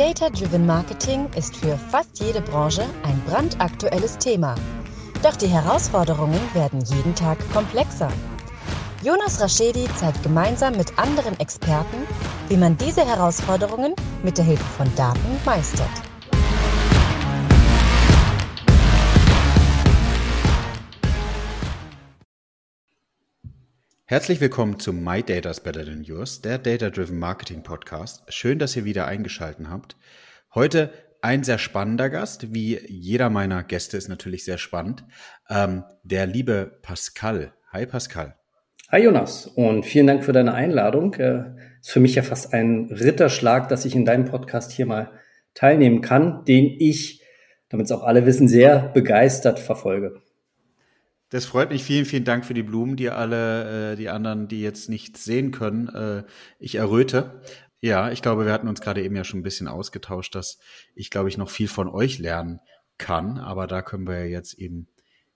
Data-Driven Marketing ist für fast jede Branche ein brandaktuelles Thema. Doch die Herausforderungen werden jeden Tag komplexer. Jonas Raschedi zeigt gemeinsam mit anderen Experten, wie man diese Herausforderungen mit der Hilfe von Daten meistert. Herzlich willkommen zu My Data is Better Than Yours, der Data Driven Marketing Podcast. Schön, dass ihr wieder eingeschaltet habt. Heute ein sehr spannender Gast, wie jeder meiner Gäste ist natürlich sehr spannend. Ähm, der liebe Pascal. Hi Pascal. Hi Jonas und vielen Dank für deine Einladung. Äh, ist für mich ja fast ein Ritterschlag, dass ich in deinem Podcast hier mal teilnehmen kann, den ich, damit es auch alle wissen, sehr begeistert verfolge. Das freut mich. Vielen, vielen Dank für die Blumen, die alle, äh, die anderen, die jetzt nicht sehen können. Äh, ich erröte. Ja, ich glaube, wir hatten uns gerade eben ja schon ein bisschen ausgetauscht, dass ich, glaube ich, noch viel von euch lernen kann. Aber da können wir ja jetzt eben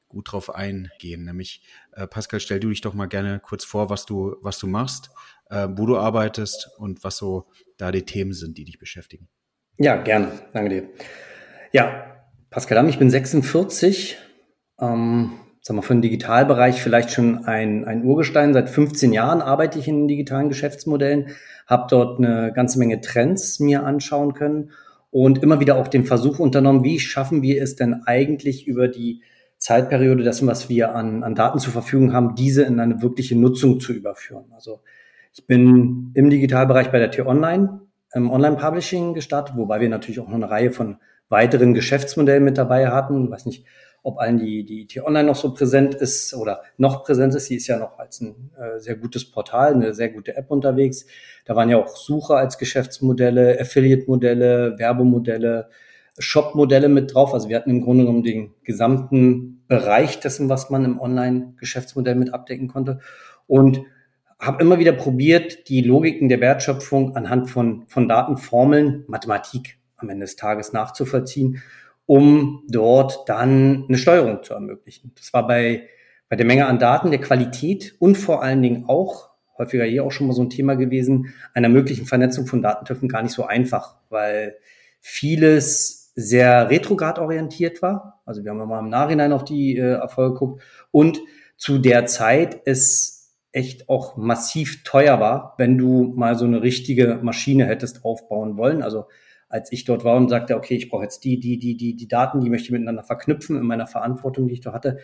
gut drauf eingehen. Nämlich, äh, Pascal, stell du dich doch mal gerne kurz vor, was du, was du machst, äh, wo du arbeitest und was so da die Themen sind, die dich beschäftigen. Ja, gerne. Danke dir. Ja, Pascal Damm, ich bin 46. Ähm, sagen wir, für den Digitalbereich vielleicht schon ein, ein Urgestein. Seit 15 Jahren arbeite ich in digitalen Geschäftsmodellen, habe dort eine ganze Menge Trends mir anschauen können und immer wieder auch den Versuch unternommen, wie schaffen wir es denn eigentlich über die Zeitperiode dessen, was wir an, an Daten zur Verfügung haben, diese in eine wirkliche Nutzung zu überführen. Also ich bin im Digitalbereich bei der T-Online, im Online-Publishing gestartet, wobei wir natürlich auch noch eine Reihe von weiteren Geschäftsmodellen mit dabei hatten. Weiß nicht, ob allen die, die T-Online noch so präsent ist oder noch präsent ist. Sie ist ja noch als ein äh, sehr gutes Portal, eine sehr gute App unterwegs. Da waren ja auch Sucher als Geschäftsmodelle, Affiliate-Modelle, Werbemodelle, Shop-Modelle mit drauf. Also wir hatten im Grunde genommen den gesamten Bereich dessen, was man im Online-Geschäftsmodell mit abdecken konnte. Und habe immer wieder probiert, die Logiken der Wertschöpfung anhand von, von Datenformeln, Mathematik am Ende des Tages nachzuvollziehen um dort dann eine Steuerung zu ermöglichen. Das war bei, bei der Menge an Daten, der Qualität und vor allen Dingen auch, häufiger hier auch schon mal so ein Thema gewesen, einer möglichen Vernetzung von Datentöpfen gar nicht so einfach, weil vieles sehr retrograd orientiert war. Also wir haben mal im Nachhinein auf die äh, Erfolge geguckt und zu der Zeit es echt auch massiv teuer war, wenn du mal so eine richtige Maschine hättest aufbauen wollen. Also als ich dort war und sagte, okay, ich brauche jetzt die, die, die, die, die Daten, die möchte ich miteinander verknüpfen in meiner Verantwortung, die ich da hatte,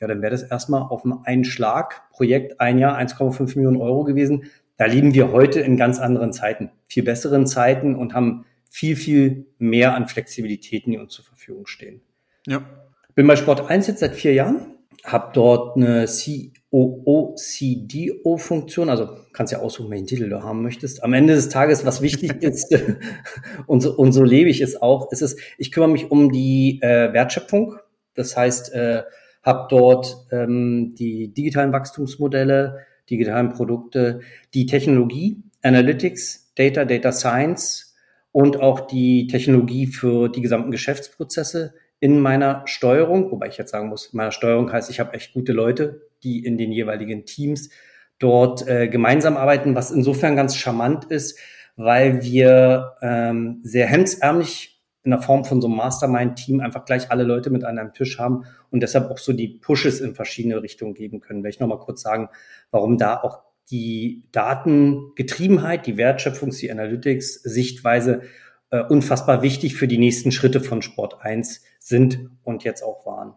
ja, dann wäre das erstmal auf einen Schlag Projekt ein Jahr 1,5 Millionen Euro gewesen. Da leben wir heute in ganz anderen Zeiten, viel besseren Zeiten und haben viel, viel mehr an Flexibilitäten, die uns zur Verfügung stehen. Ja. Bin bei Sport 1 jetzt seit vier Jahren, habe dort eine COO-CDO-Funktion, also kannst ja aussuchen, welchen Titel du haben möchtest. Am Ende des Tages, was wichtig ist, und, so, und so lebe ich es auch, ist es, ich kümmere mich um die äh, Wertschöpfung. Das heißt, äh, habe dort ähm, die digitalen Wachstumsmodelle, digitalen Produkte, die Technologie, Analytics, Data, Data Science und auch die Technologie für die gesamten Geschäftsprozesse in meiner Steuerung, wobei ich jetzt sagen muss, meiner Steuerung heißt, ich habe echt gute Leute, die in den jeweiligen Teams dort äh, gemeinsam arbeiten, was insofern ganz charmant ist, weil wir ähm, sehr hemdsärmlich in der Form von so einem Mastermind-Team einfach gleich alle Leute mit an einem Tisch haben und deshalb auch so die Pushes in verschiedene Richtungen geben können. Will ich nochmal kurz sagen, warum da auch die Datengetriebenheit, die Wertschöpfungs-, die Analytics-Sichtweise äh, unfassbar wichtig für die nächsten Schritte von Sport 1 sind und jetzt auch waren.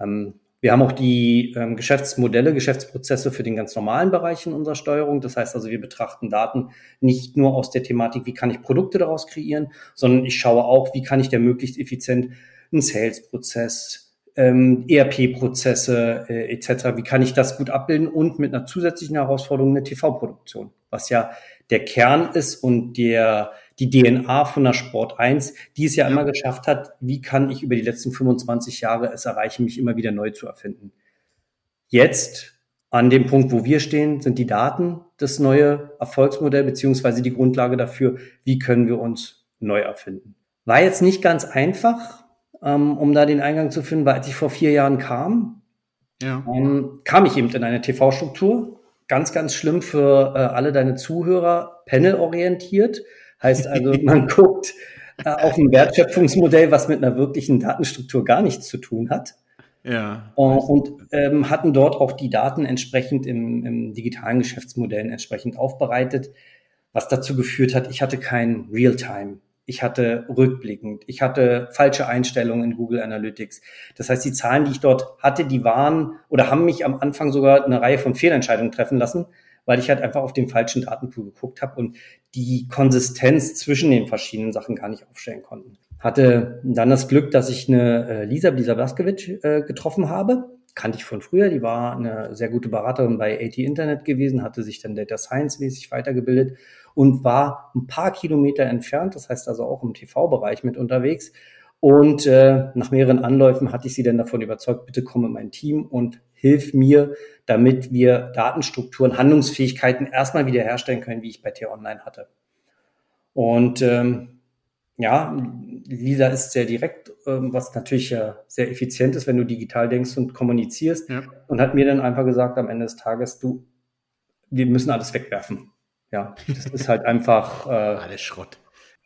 Ähm, wir haben auch die ähm, Geschäftsmodelle, Geschäftsprozesse für den ganz normalen Bereich in unserer Steuerung. Das heißt also, wir betrachten Daten nicht nur aus der Thematik, wie kann ich Produkte daraus kreieren, sondern ich schaue auch, wie kann ich der möglichst effizient einen Sales-Prozess, ähm, ERP-Prozesse äh, etc., wie kann ich das gut abbilden und mit einer zusätzlichen Herausforderung eine TV-Produktion, was ja der Kern ist und der die DNA von der Sport 1, die es ja, ja immer geschafft hat, wie kann ich über die letzten 25 Jahre es erreichen, mich immer wieder neu zu erfinden. Jetzt, an dem Punkt, wo wir stehen, sind die Daten das neue Erfolgsmodell beziehungsweise die Grundlage dafür, wie können wir uns neu erfinden. War jetzt nicht ganz einfach, ähm, um da den Eingang zu finden, weil als ich vor vier Jahren kam, ja. ähm, kam ich eben in eine TV-Struktur. Ganz, ganz schlimm für äh, alle deine Zuhörer, panelorientiert. Heißt also, man guckt äh, auf ein Wertschöpfungsmodell, was mit einer wirklichen Datenstruktur gar nichts zu tun hat. Ja. Und ähm, hatten dort auch die Daten entsprechend im, im digitalen Geschäftsmodell entsprechend aufbereitet, was dazu geführt hat, ich hatte kein Realtime. Ich hatte rückblickend, ich hatte falsche Einstellungen in Google Analytics. Das heißt, die Zahlen, die ich dort hatte, die waren oder haben mich am Anfang sogar eine Reihe von Fehlentscheidungen treffen lassen, weil ich halt einfach auf den falschen Datenpool geguckt habe und die Konsistenz zwischen den verschiedenen Sachen gar nicht aufstellen konnten. Hatte dann das Glück, dass ich eine äh, Lisa Lisa Blaskowitsch äh, getroffen habe. Kannte ich von früher. Die war eine sehr gute Beraterin bei AT Internet gewesen, hatte sich dann Data Science mäßig weitergebildet und war ein paar Kilometer entfernt, das heißt also auch im TV-Bereich mit unterwegs. Und äh, nach mehreren Anläufen hatte ich sie dann davon überzeugt, bitte komm in mein Team und hilf mir, damit wir Datenstrukturen, Handlungsfähigkeiten erstmal wiederherstellen können, wie ich bei T-Online hatte. Und ähm, ja, Lisa ist sehr direkt, ähm, was natürlich äh, sehr effizient ist, wenn du digital denkst und kommunizierst. Ja. Und hat mir dann einfach gesagt am Ende des Tages, du, wir müssen alles wegwerfen. Ja, das ist halt einfach. Äh, Alles Schrott.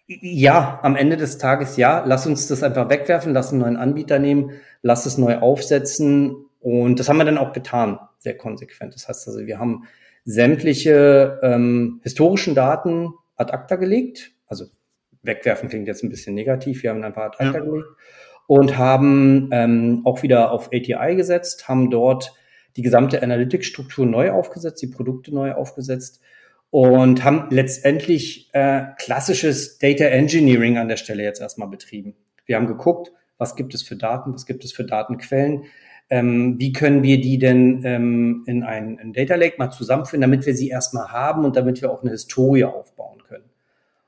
Ja, am Ende des Tages ja. Lass uns das einfach wegwerfen, lass einen neuen Anbieter nehmen, lass es neu aufsetzen. Und das haben wir dann auch getan, sehr konsequent. Das heißt also, wir haben sämtliche ähm, historischen Daten ad acta gelegt. Also wegwerfen klingt jetzt ein bisschen negativ. Wir haben einfach ad acta ja. gelegt und haben ähm, auch wieder auf ATI gesetzt, haben dort die gesamte Analytics-Struktur neu aufgesetzt, die Produkte neu aufgesetzt und haben letztendlich äh, klassisches Data Engineering an der Stelle jetzt erstmal betrieben. Wir haben geguckt, was gibt es für Daten, was gibt es für Datenquellen, ähm, wie können wir die denn ähm, in ein in Data Lake mal zusammenführen, damit wir sie erstmal haben und damit wir auch eine Historie aufbauen können.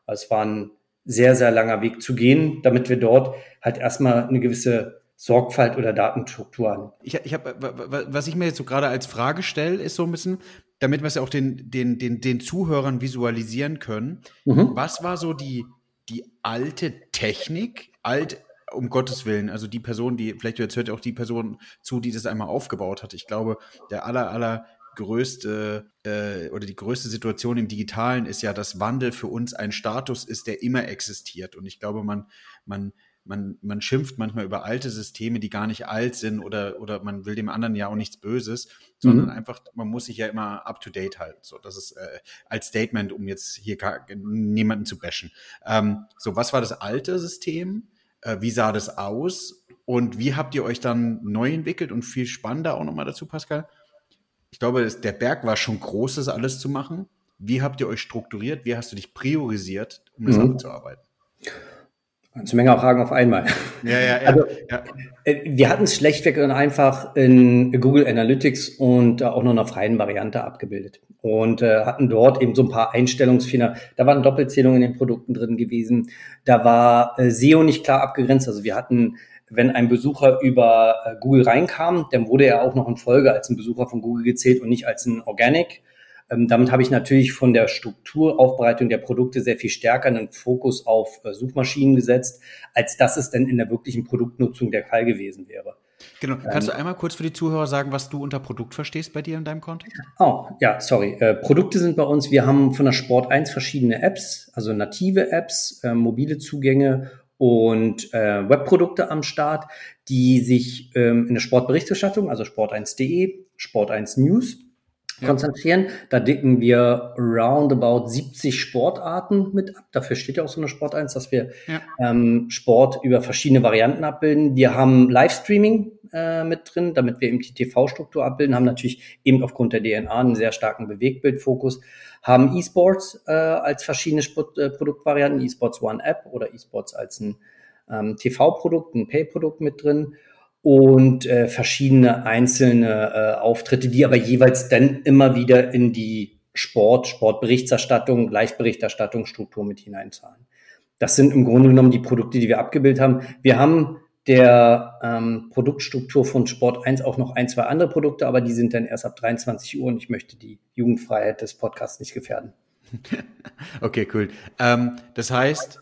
Also es war ein sehr, sehr langer Weg zu gehen, damit wir dort halt erstmal eine gewisse Sorgfalt oder Datenstruktur haben. Ich, ich habe, was ich mir jetzt so gerade als Frage stelle, ist so ein bisschen, damit wir es ja auch den, den, den, den Zuhörern visualisieren können. Mhm. Was war so die, die alte Technik, alt, um Gottes Willen, also die Person, die, vielleicht jetzt hört auch die Person zu, die das einmal aufgebaut hat. Ich glaube, der aller, aller größte äh, oder die größte Situation im Digitalen ist ja, dass Wandel für uns ein Status ist, der immer existiert. Und ich glaube, man, man man, man schimpft manchmal über alte Systeme, die gar nicht alt sind oder, oder man will dem anderen ja auch nichts Böses, sondern mhm. einfach, man muss sich ja immer up to date halten. So, das ist äh, als Statement, um jetzt hier gar, niemanden zu bashen. Ähm, so, was war das alte System? Äh, wie sah das aus? Und wie habt ihr euch dann neu entwickelt? Und viel spannender auch nochmal dazu, Pascal. Ich glaube, der Berg war schon groß, das alles zu machen. Wie habt ihr euch strukturiert? Wie hast du dich priorisiert, um das mhm. abzuarbeiten? Eine Menge Fragen auf einmal. Ja, ja, ja. Also, ja. Äh, wir hatten es schlechtweg und einfach in Google Analytics und auch noch einer freien Variante abgebildet. Und äh, hatten dort eben so ein paar Einstellungsfehler. Da waren Doppelzählungen in den Produkten drin gewesen. Da war äh, SEO nicht klar abgegrenzt. Also wir hatten wenn ein Besucher über äh, Google reinkam, dann wurde er auch noch in Folge als ein Besucher von Google gezählt und nicht als ein Organic. Ähm, damit habe ich natürlich von der Strukturaufbereitung der Produkte sehr viel stärker einen Fokus auf äh, Suchmaschinen gesetzt, als dass es denn in der wirklichen Produktnutzung der Fall gewesen wäre. Genau. Kannst ähm, du einmal kurz für die Zuhörer sagen, was du unter Produkt verstehst bei dir in deinem Kontext? Oh, ja, sorry. Äh, Produkte sind bei uns, wir haben von der Sport 1 verschiedene Apps, also native Apps, äh, mobile Zugänge und äh, Webprodukte am Start, die sich ähm, in der Sportberichterstattung, also sport1.de, Sport1 News konzentrieren. Da dicken wir roundabout 70 Sportarten mit ab. Dafür steht ja auch so eine Sport 1, dass wir ja. ähm, Sport über verschiedene Varianten abbilden. Wir haben Livestreaming äh, mit drin, damit wir eben die TV-Struktur abbilden, haben natürlich eben aufgrund der DNA einen sehr starken Bewegtbildfokus, haben E-Sports äh, als verschiedene Sport, äh, Produktvarianten, E-Sports One App oder E-Sports als ein ähm, TV-Produkt, ein Pay-Produkt mit drin und äh, verschiedene einzelne äh, Auftritte, die aber jeweils dann immer wieder in die Sport, Sportberichterstattung, Live-Berichterstattung, mit hineinzahlen. Das sind im Grunde genommen die Produkte, die wir abgebildet haben. Wir haben der ähm, Produktstruktur von Sport 1 auch noch ein, zwei andere Produkte, aber die sind dann erst ab 23 Uhr und ich möchte die Jugendfreiheit des Podcasts nicht gefährden. Okay, cool. Ähm, das heißt,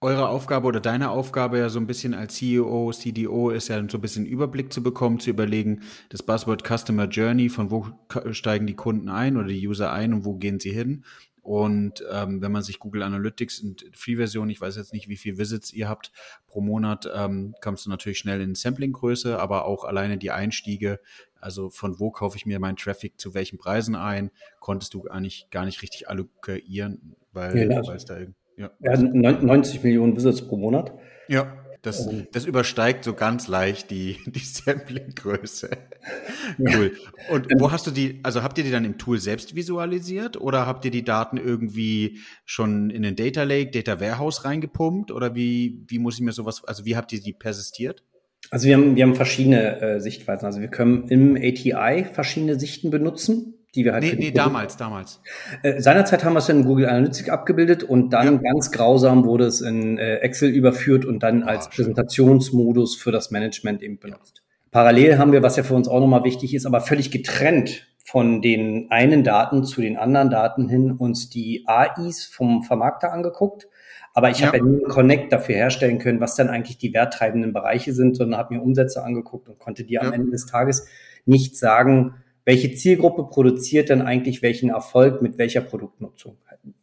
eure Aufgabe oder deine Aufgabe ja so ein bisschen als CEO, CDO ist ja so ein bisschen Überblick zu bekommen, zu überlegen, das Buzzword Customer Journey, von wo steigen die Kunden ein oder die User ein und wo gehen sie hin. Und ähm, wenn man sich Google Analytics in Free-Version, ich weiß jetzt nicht, wie viel Visits ihr habt pro Monat, ähm, kommst du natürlich schnell in Sampling-Größe, aber auch alleine die Einstiege, also von wo kaufe ich mir meinen Traffic zu welchen Preisen ein, konntest du eigentlich gar nicht richtig allokieren, weil, ja, es da irgendwie ja. ja 90 Millionen Visits pro Monat. Ja, das, ähm. das übersteigt so ganz leicht die, die Sampling-Größe. cool. Und wo hast du die, also habt ihr die dann im Tool selbst visualisiert oder habt ihr die Daten irgendwie schon in den Data Lake, Data Warehouse reingepumpt oder wie, wie muss ich mir sowas, also wie habt ihr die persistiert? Also wir haben, wir haben verschiedene äh, Sichtweisen. Also wir können im ATI verschiedene Sichten benutzen die wir halt. Nee, nee damals, damals. Äh, seinerzeit haben wir es in Google Analytics abgebildet und dann ja. ganz grausam wurde es in äh, Excel überführt und dann oh, als Präsentationsmodus für das Management eben benutzt. Ja. Parallel haben wir, was ja für uns auch nochmal wichtig ist, aber völlig getrennt von den einen Daten zu den anderen Daten hin uns die AIs vom Vermarkter angeguckt. Aber ich ja. habe ja nie einen Connect dafür herstellen können, was dann eigentlich die werttreibenden Bereiche sind, sondern habe mir Umsätze angeguckt und konnte dir am Ende des Tages nicht sagen, welche Zielgruppe produziert denn eigentlich welchen Erfolg mit welcher Produktnutzung?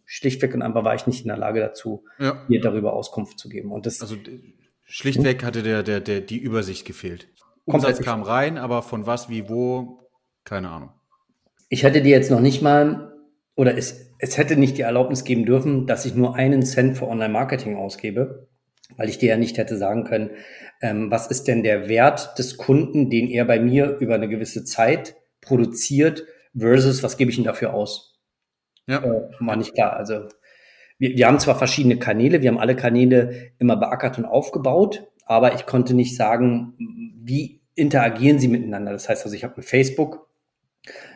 Schlichtweg und einfach war ich nicht in der Lage dazu, ja. mir darüber Auskunft zu geben. Und das, also schlichtweg hatte der, der, der die Übersicht gefehlt. Umsatz kam rein, aber von was, wie, wo, keine Ahnung. Ich hätte dir jetzt noch nicht mal, oder es, es hätte nicht die Erlaubnis geben dürfen, dass ich nur einen Cent für Online-Marketing ausgebe, weil ich dir ja nicht hätte sagen können, ähm, was ist denn der Wert des Kunden, den er bei mir über eine gewisse Zeit produziert versus was gebe ich denn dafür aus? Ja. Äh, war nicht klar. Also wir, wir haben zwar verschiedene Kanäle, wir haben alle Kanäle immer beackert und aufgebaut, aber ich konnte nicht sagen, wie interagieren sie miteinander. Das heißt also, ich habe ein Facebook,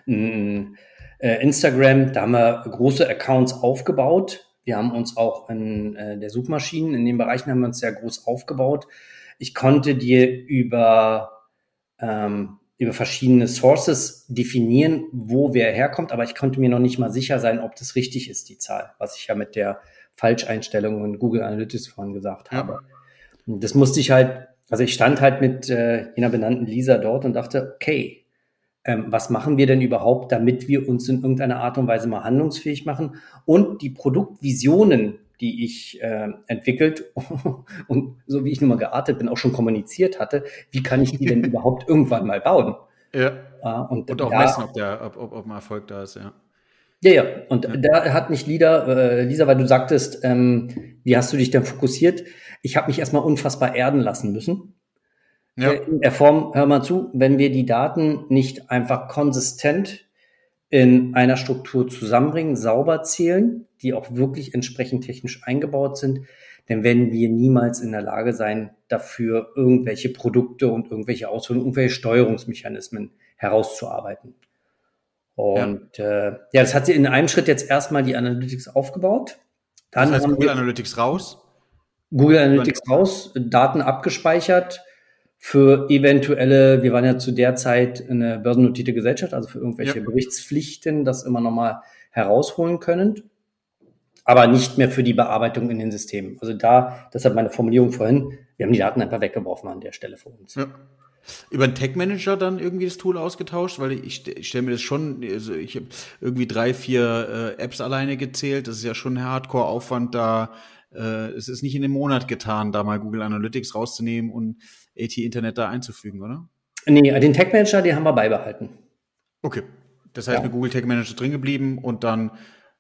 ein äh, Instagram, da haben wir große Accounts aufgebaut. Wir haben uns auch in äh, der Suchmaschinen, in den Bereichen haben wir uns sehr groß aufgebaut. Ich konnte dir über ähm, über verschiedene Sources definieren, wo wer herkommt, aber ich konnte mir noch nicht mal sicher sein, ob das richtig ist, die Zahl, was ich ja mit der Falscheinstellung in Google Analytics vorhin gesagt ja. habe. Und das musste ich halt, also ich stand halt mit äh, jener benannten Lisa dort und dachte, okay, ähm, was machen wir denn überhaupt, damit wir uns in irgendeiner Art und Weise mal handlungsfähig machen und die Produktvisionen, die ich äh, entwickelt und so wie ich nun mal geartet bin, auch schon kommuniziert hatte, wie kann ich die denn überhaupt irgendwann mal bauen? Ja. Uh, und, und, auch da, messen, ob, der, ob, ob, ob ein Erfolg da ist, ja. Ja, ja. Und ja. da hat mich Lisa, äh, Lisa, weil du sagtest, ähm, wie hast du dich denn fokussiert? Ich habe mich erstmal unfassbar erden lassen müssen. Ja. Äh, in der Form, hör mal zu, wenn wir die Daten nicht einfach konsistent in einer Struktur zusammenbringen, sauber zählen, die auch wirklich entsprechend technisch eingebaut sind, dann werden wir niemals in der Lage sein, dafür irgendwelche Produkte und irgendwelche Ausführungen, irgendwelche Steuerungsmechanismen herauszuarbeiten. Und ja. Äh, ja, das hat sie in einem Schritt jetzt erstmal die Analytics aufgebaut. Dann das heißt Google Analytics raus? Google Analytics raus, Daten abgespeichert, für eventuelle, wir waren ja zu der Zeit eine börsennotierte Gesellschaft, also für irgendwelche ja. Berichtspflichten, das immer nochmal herausholen können, aber nicht mehr für die Bearbeitung in den Systemen. Also da, deshalb meine Formulierung vorhin, wir haben die Daten einfach weggeworfen an der Stelle für uns. Ja. Über den Tech Manager dann irgendwie das Tool ausgetauscht, weil ich, ich stelle mir das schon, also ich habe irgendwie drei, vier äh, Apps alleine gezählt. Das ist ja schon ein Hardcore-Aufwand da. Äh, es ist nicht in dem Monat getan, da mal Google Analytics rauszunehmen und AT-Internet da einzufügen, oder? Nee, den Tag Manager, den haben wir beibehalten. Okay. Das heißt, ja. mit Google Tag Manager drin geblieben und dann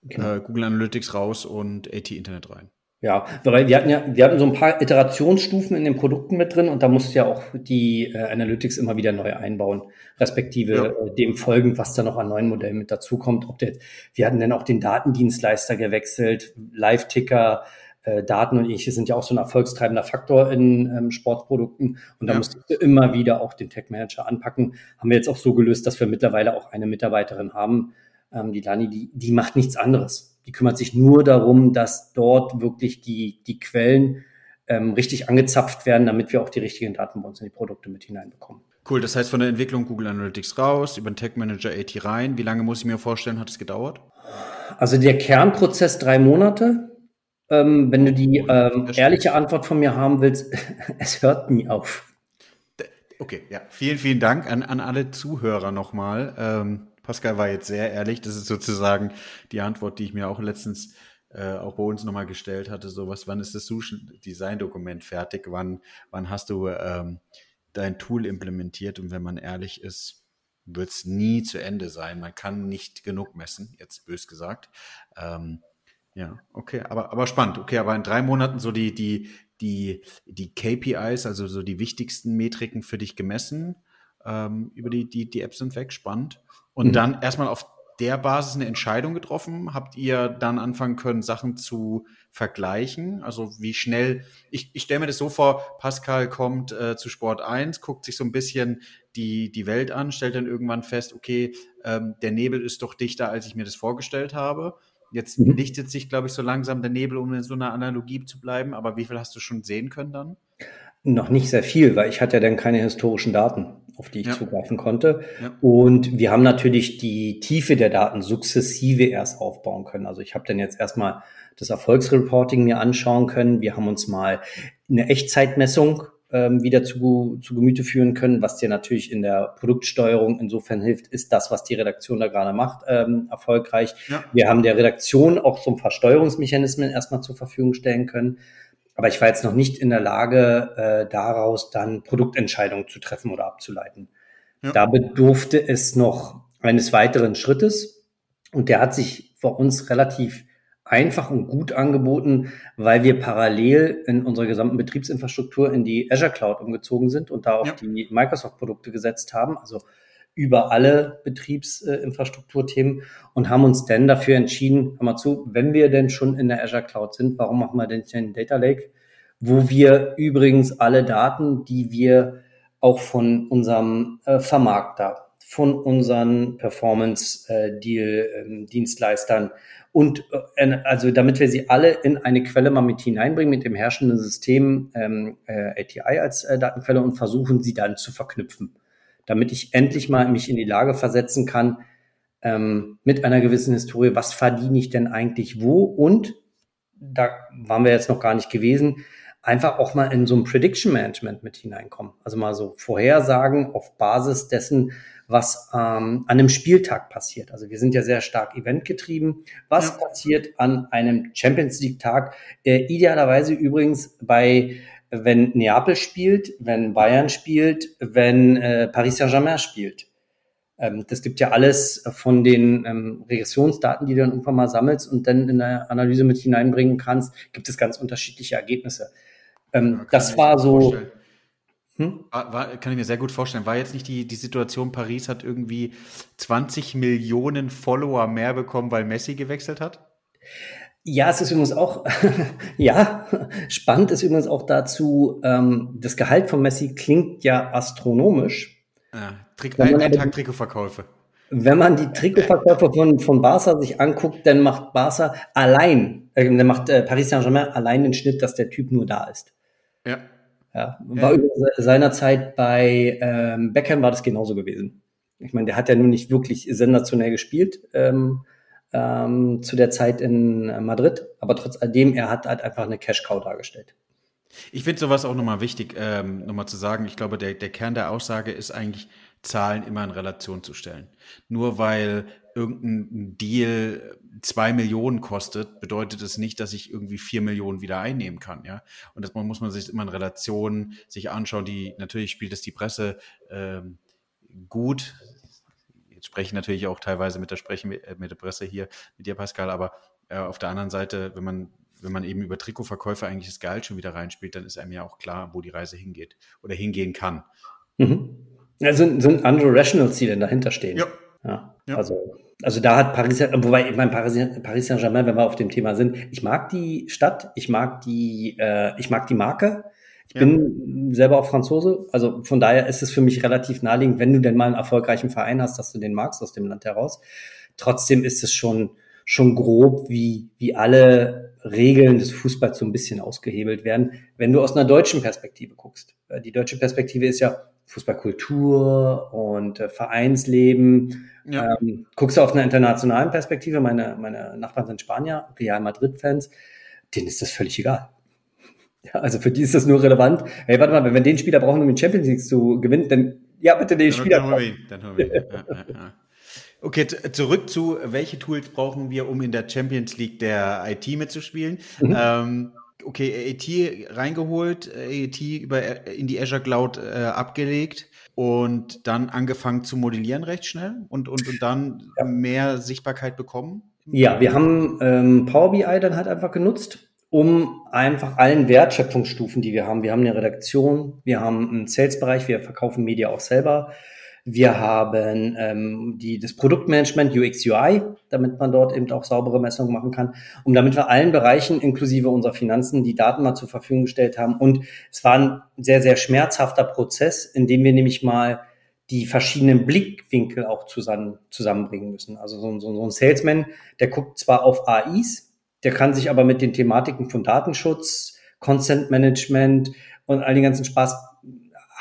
genau. äh, Google Analytics raus und AT-Internet rein. Ja, weil wir hatten ja, wir hatten so ein paar Iterationsstufen in den Produkten mit drin und da musst du ja auch die äh, Analytics immer wieder neu einbauen, respektive ja. äh, dem folgend, was da noch an neuen Modellen mit dazukommt. Ob der, wir hatten dann auch den Datendienstleister gewechselt, Live-Ticker, äh, Daten und ähnliches sind ja auch so ein erfolgstreibender Faktor in ähm, Sportprodukten. Und da ja. musst du immer wieder auch den Tech Manager anpacken. Haben wir jetzt auch so gelöst, dass wir mittlerweile auch eine Mitarbeiterin haben, ähm, die Lani, die, die macht nichts anderes. Die kümmert sich nur darum, dass dort wirklich die, die Quellen ähm, richtig angezapft werden, damit wir auch die richtigen Daten bei uns in die Produkte mit hineinbekommen. Cool, das heißt von der Entwicklung Google Analytics raus, über den Tech Manager AT rein. Wie lange muss ich mir vorstellen, hat es gedauert? Also der Kernprozess drei Monate, Ähm, wenn du die ähm, ehrliche Antwort von mir haben willst, es hört nie auf. Okay, ja. Vielen, vielen Dank an, an alle Zuhörer nochmal. Ähm, Pascal war jetzt sehr ehrlich. Das ist sozusagen die Antwort, die ich mir auch letztens äh, auch bei uns nochmal gestellt hatte. So was, wann ist das Solution Design Dokument fertig? Wann, wann hast du ähm, dein Tool implementiert? Und wenn man ehrlich ist, wird es nie zu Ende sein. Man kann nicht genug messen, jetzt bös gesagt. Ähm, ja, okay, aber, aber spannend. Okay, aber in drei Monaten so die, die, die, die KPIs, also so die wichtigsten Metriken für dich gemessen ähm, über die, die, die Apps sind weg, spannend. Und mhm. dann erstmal auf der Basis eine Entscheidung getroffen? Habt ihr dann anfangen können, Sachen zu vergleichen? Also wie schnell, ich, ich stelle mir das so vor, Pascal kommt äh, zu Sport 1, guckt sich so ein bisschen die, die Welt an, stellt dann irgendwann fest, okay, ähm, der Nebel ist doch dichter, als ich mir das vorgestellt habe. Jetzt mhm. lichtet sich, glaube ich, so langsam der Nebel, um in so einer Analogie zu bleiben. Aber wie viel hast du schon sehen können dann? Noch nicht sehr viel, weil ich hatte ja dann keine historischen Daten, auf die ich ja. zugreifen konnte. Ja. Und wir haben natürlich die Tiefe der Daten sukzessive erst aufbauen können. Also ich habe dann jetzt erstmal das Erfolgsreporting mir anschauen können. Wir haben uns mal eine Echtzeitmessung ähm, wieder zu, zu Gemüte führen können, was dir natürlich in der Produktsteuerung insofern hilft, ist das, was die Redaktion da gerade macht, ähm, erfolgreich. Ja. Wir haben der Redaktion auch so ein paar Steuerungsmechanismen erstmal zur Verfügung stellen können. Aber ich war jetzt noch nicht in der Lage, äh, daraus dann Produktentscheidungen zu treffen oder abzuleiten. Ja. Da bedurfte es noch eines weiteren Schrittes. Und der hat sich für uns relativ einfach und gut angeboten, weil wir parallel in unserer gesamten Betriebsinfrastruktur in die Azure Cloud umgezogen sind und da auf ja. die Microsoft-Produkte gesetzt haben. Also über alle Betriebsinfrastrukturthemen und haben uns dann dafür entschieden, hör mal zu, wenn wir denn schon in der Azure Cloud sind, warum machen wir denn einen Data Lake, wo wir übrigens alle Daten, die wir auch von unserem äh, Vermarkter, von unseren Performance-Deal-Dienstleistern äh, und äh, also damit wir sie alle in eine Quelle mal mit hineinbringen, mit dem herrschenden System ähm, äh, ATI als äh, Datenquelle und versuchen sie dann zu verknüpfen damit ich endlich mal mich in die Lage versetzen kann, ähm, mit einer gewissen Historie, was verdiene ich denn eigentlich wo? Und da waren wir jetzt noch gar nicht gewesen, einfach auch mal in so ein Prediction Management mit hineinkommen. Also mal so Vorhersagen auf Basis dessen, was ähm, an einem Spieltag passiert. Also wir sind ja sehr stark eventgetrieben. Was ja. passiert an einem Champions League Tag? Äh, idealerweise übrigens bei wenn Neapel spielt, wenn Bayern spielt, wenn äh, Paris Saint-Germain spielt. Ähm, das gibt ja alles von den ähm, Regressionsdaten, die du dann irgendwann mal sammelst und dann in eine Analyse mit hineinbringen kannst, gibt es ganz unterschiedliche Ergebnisse. Ähm, das war so. Hm? War, war, kann ich mir sehr gut vorstellen. War jetzt nicht die, die Situation, Paris hat irgendwie 20 Millionen Follower mehr bekommen, weil Messi gewechselt hat? Ja, es ist übrigens auch, ja, spannend ist übrigens auch dazu, ähm, das Gehalt von Messi klingt ja astronomisch. Ja, Trick, ein, ein Tag Trikotverkäufe. Wenn man die Trikotverkäufe von, von Barca sich anguckt, dann macht Barca allein, äh, dann macht äh, Paris Saint-Germain allein den Schnitt, dass der Typ nur da ist. Ja. Ja, war ja. seinerzeit bei ähm, Beckham war das genauso gewesen. Ich meine, der hat ja nun nicht wirklich sensationell gespielt. Ähm, ähm, zu der Zeit in Madrid. Aber trotz alledem, er hat halt einfach eine Cash-Cow dargestellt. Ich finde sowas auch nochmal wichtig, ähm, nochmal zu sagen. Ich glaube, der, der Kern der Aussage ist eigentlich, Zahlen immer in Relation zu stellen. Nur weil irgendein Deal zwei Millionen kostet, bedeutet es nicht, dass ich irgendwie vier Millionen wieder einnehmen kann, ja. Und das muss man sich immer in Relation sich anschauen. Die natürlich spielt es die Presse ähm, gut, Jetzt spreche ich natürlich auch teilweise mit der Sprechen äh, mit der Presse hier mit dir, Pascal, aber äh, auf der anderen Seite, wenn man wenn man eben über Trikotverkäufe eigentlich das Gehalt schon wieder reinspielt, dann ist einem ja auch klar, wo die Reise hingeht oder hingehen kann. Mhm. Also sind andere Rational-Ziele dahinter stehen. Ja. ja. ja. Also, also da hat Paris, wobei ich meine Paris, Paris Saint-Germain, wenn wir auf dem Thema sind, ich mag die Stadt, ich mag die, äh, ich mag die Marke, ich ja. bin selber auch Franzose, also von daher ist es für mich relativ naheliegend, wenn du denn mal einen erfolgreichen Verein hast, dass du den magst aus dem Land heraus. Trotzdem ist es schon, schon grob, wie, wie alle Regeln des Fußballs so ein bisschen ausgehebelt werden, wenn du aus einer deutschen Perspektive guckst. Äh, die deutsche Perspektive ist ja Fußballkultur und äh, Vereinsleben. Ja. Ähm, guckst du auf einer internationalen Perspektive, meine, meine Nachbarn sind Spanier, Real Madrid-Fans denen ist das völlig egal. Ja, also für die ist das nur relevant. Hey, warte mal, wenn wir den Spieler brauchen, um den Champions League zu gewinnen, dann ja, bitte den dann, Spieler. Dann holen wir ihn. Dann holen wir ihn. ja, ja, ja. Okay, zurück zu, welche Tools brauchen wir, um in der Champions League der IT mitzuspielen? Mhm. Ähm, okay, AT reingeholt, AT über, in die Azure Cloud äh, abgelegt und dann angefangen zu modellieren recht schnell und, und, und dann ja. mehr Sichtbarkeit bekommen? Ja, wir haben ähm, Power BI dann halt einfach genutzt, um einfach allen Wertschöpfungsstufen, die wir haben. Wir haben eine Redaktion, wir haben einen Sales-Bereich, wir verkaufen Media auch selber. Wir haben ähm, die, das Produktmanagement UX UI, damit man dort eben auch saubere Messungen machen kann. Und damit wir allen Bereichen inklusive unserer Finanzen die Daten mal zur Verfügung gestellt haben. Und es war ein sehr, sehr schmerzhafter Prozess, in dem wir nämlich mal die verschiedenen Blickwinkel auch zusammen, zusammenbringen müssen. Also so, so, so ein Salesman, der guckt zwar auf AIs, der kann sich aber mit den Thematiken von Datenschutz, Consent Management und all den ganzen Spaß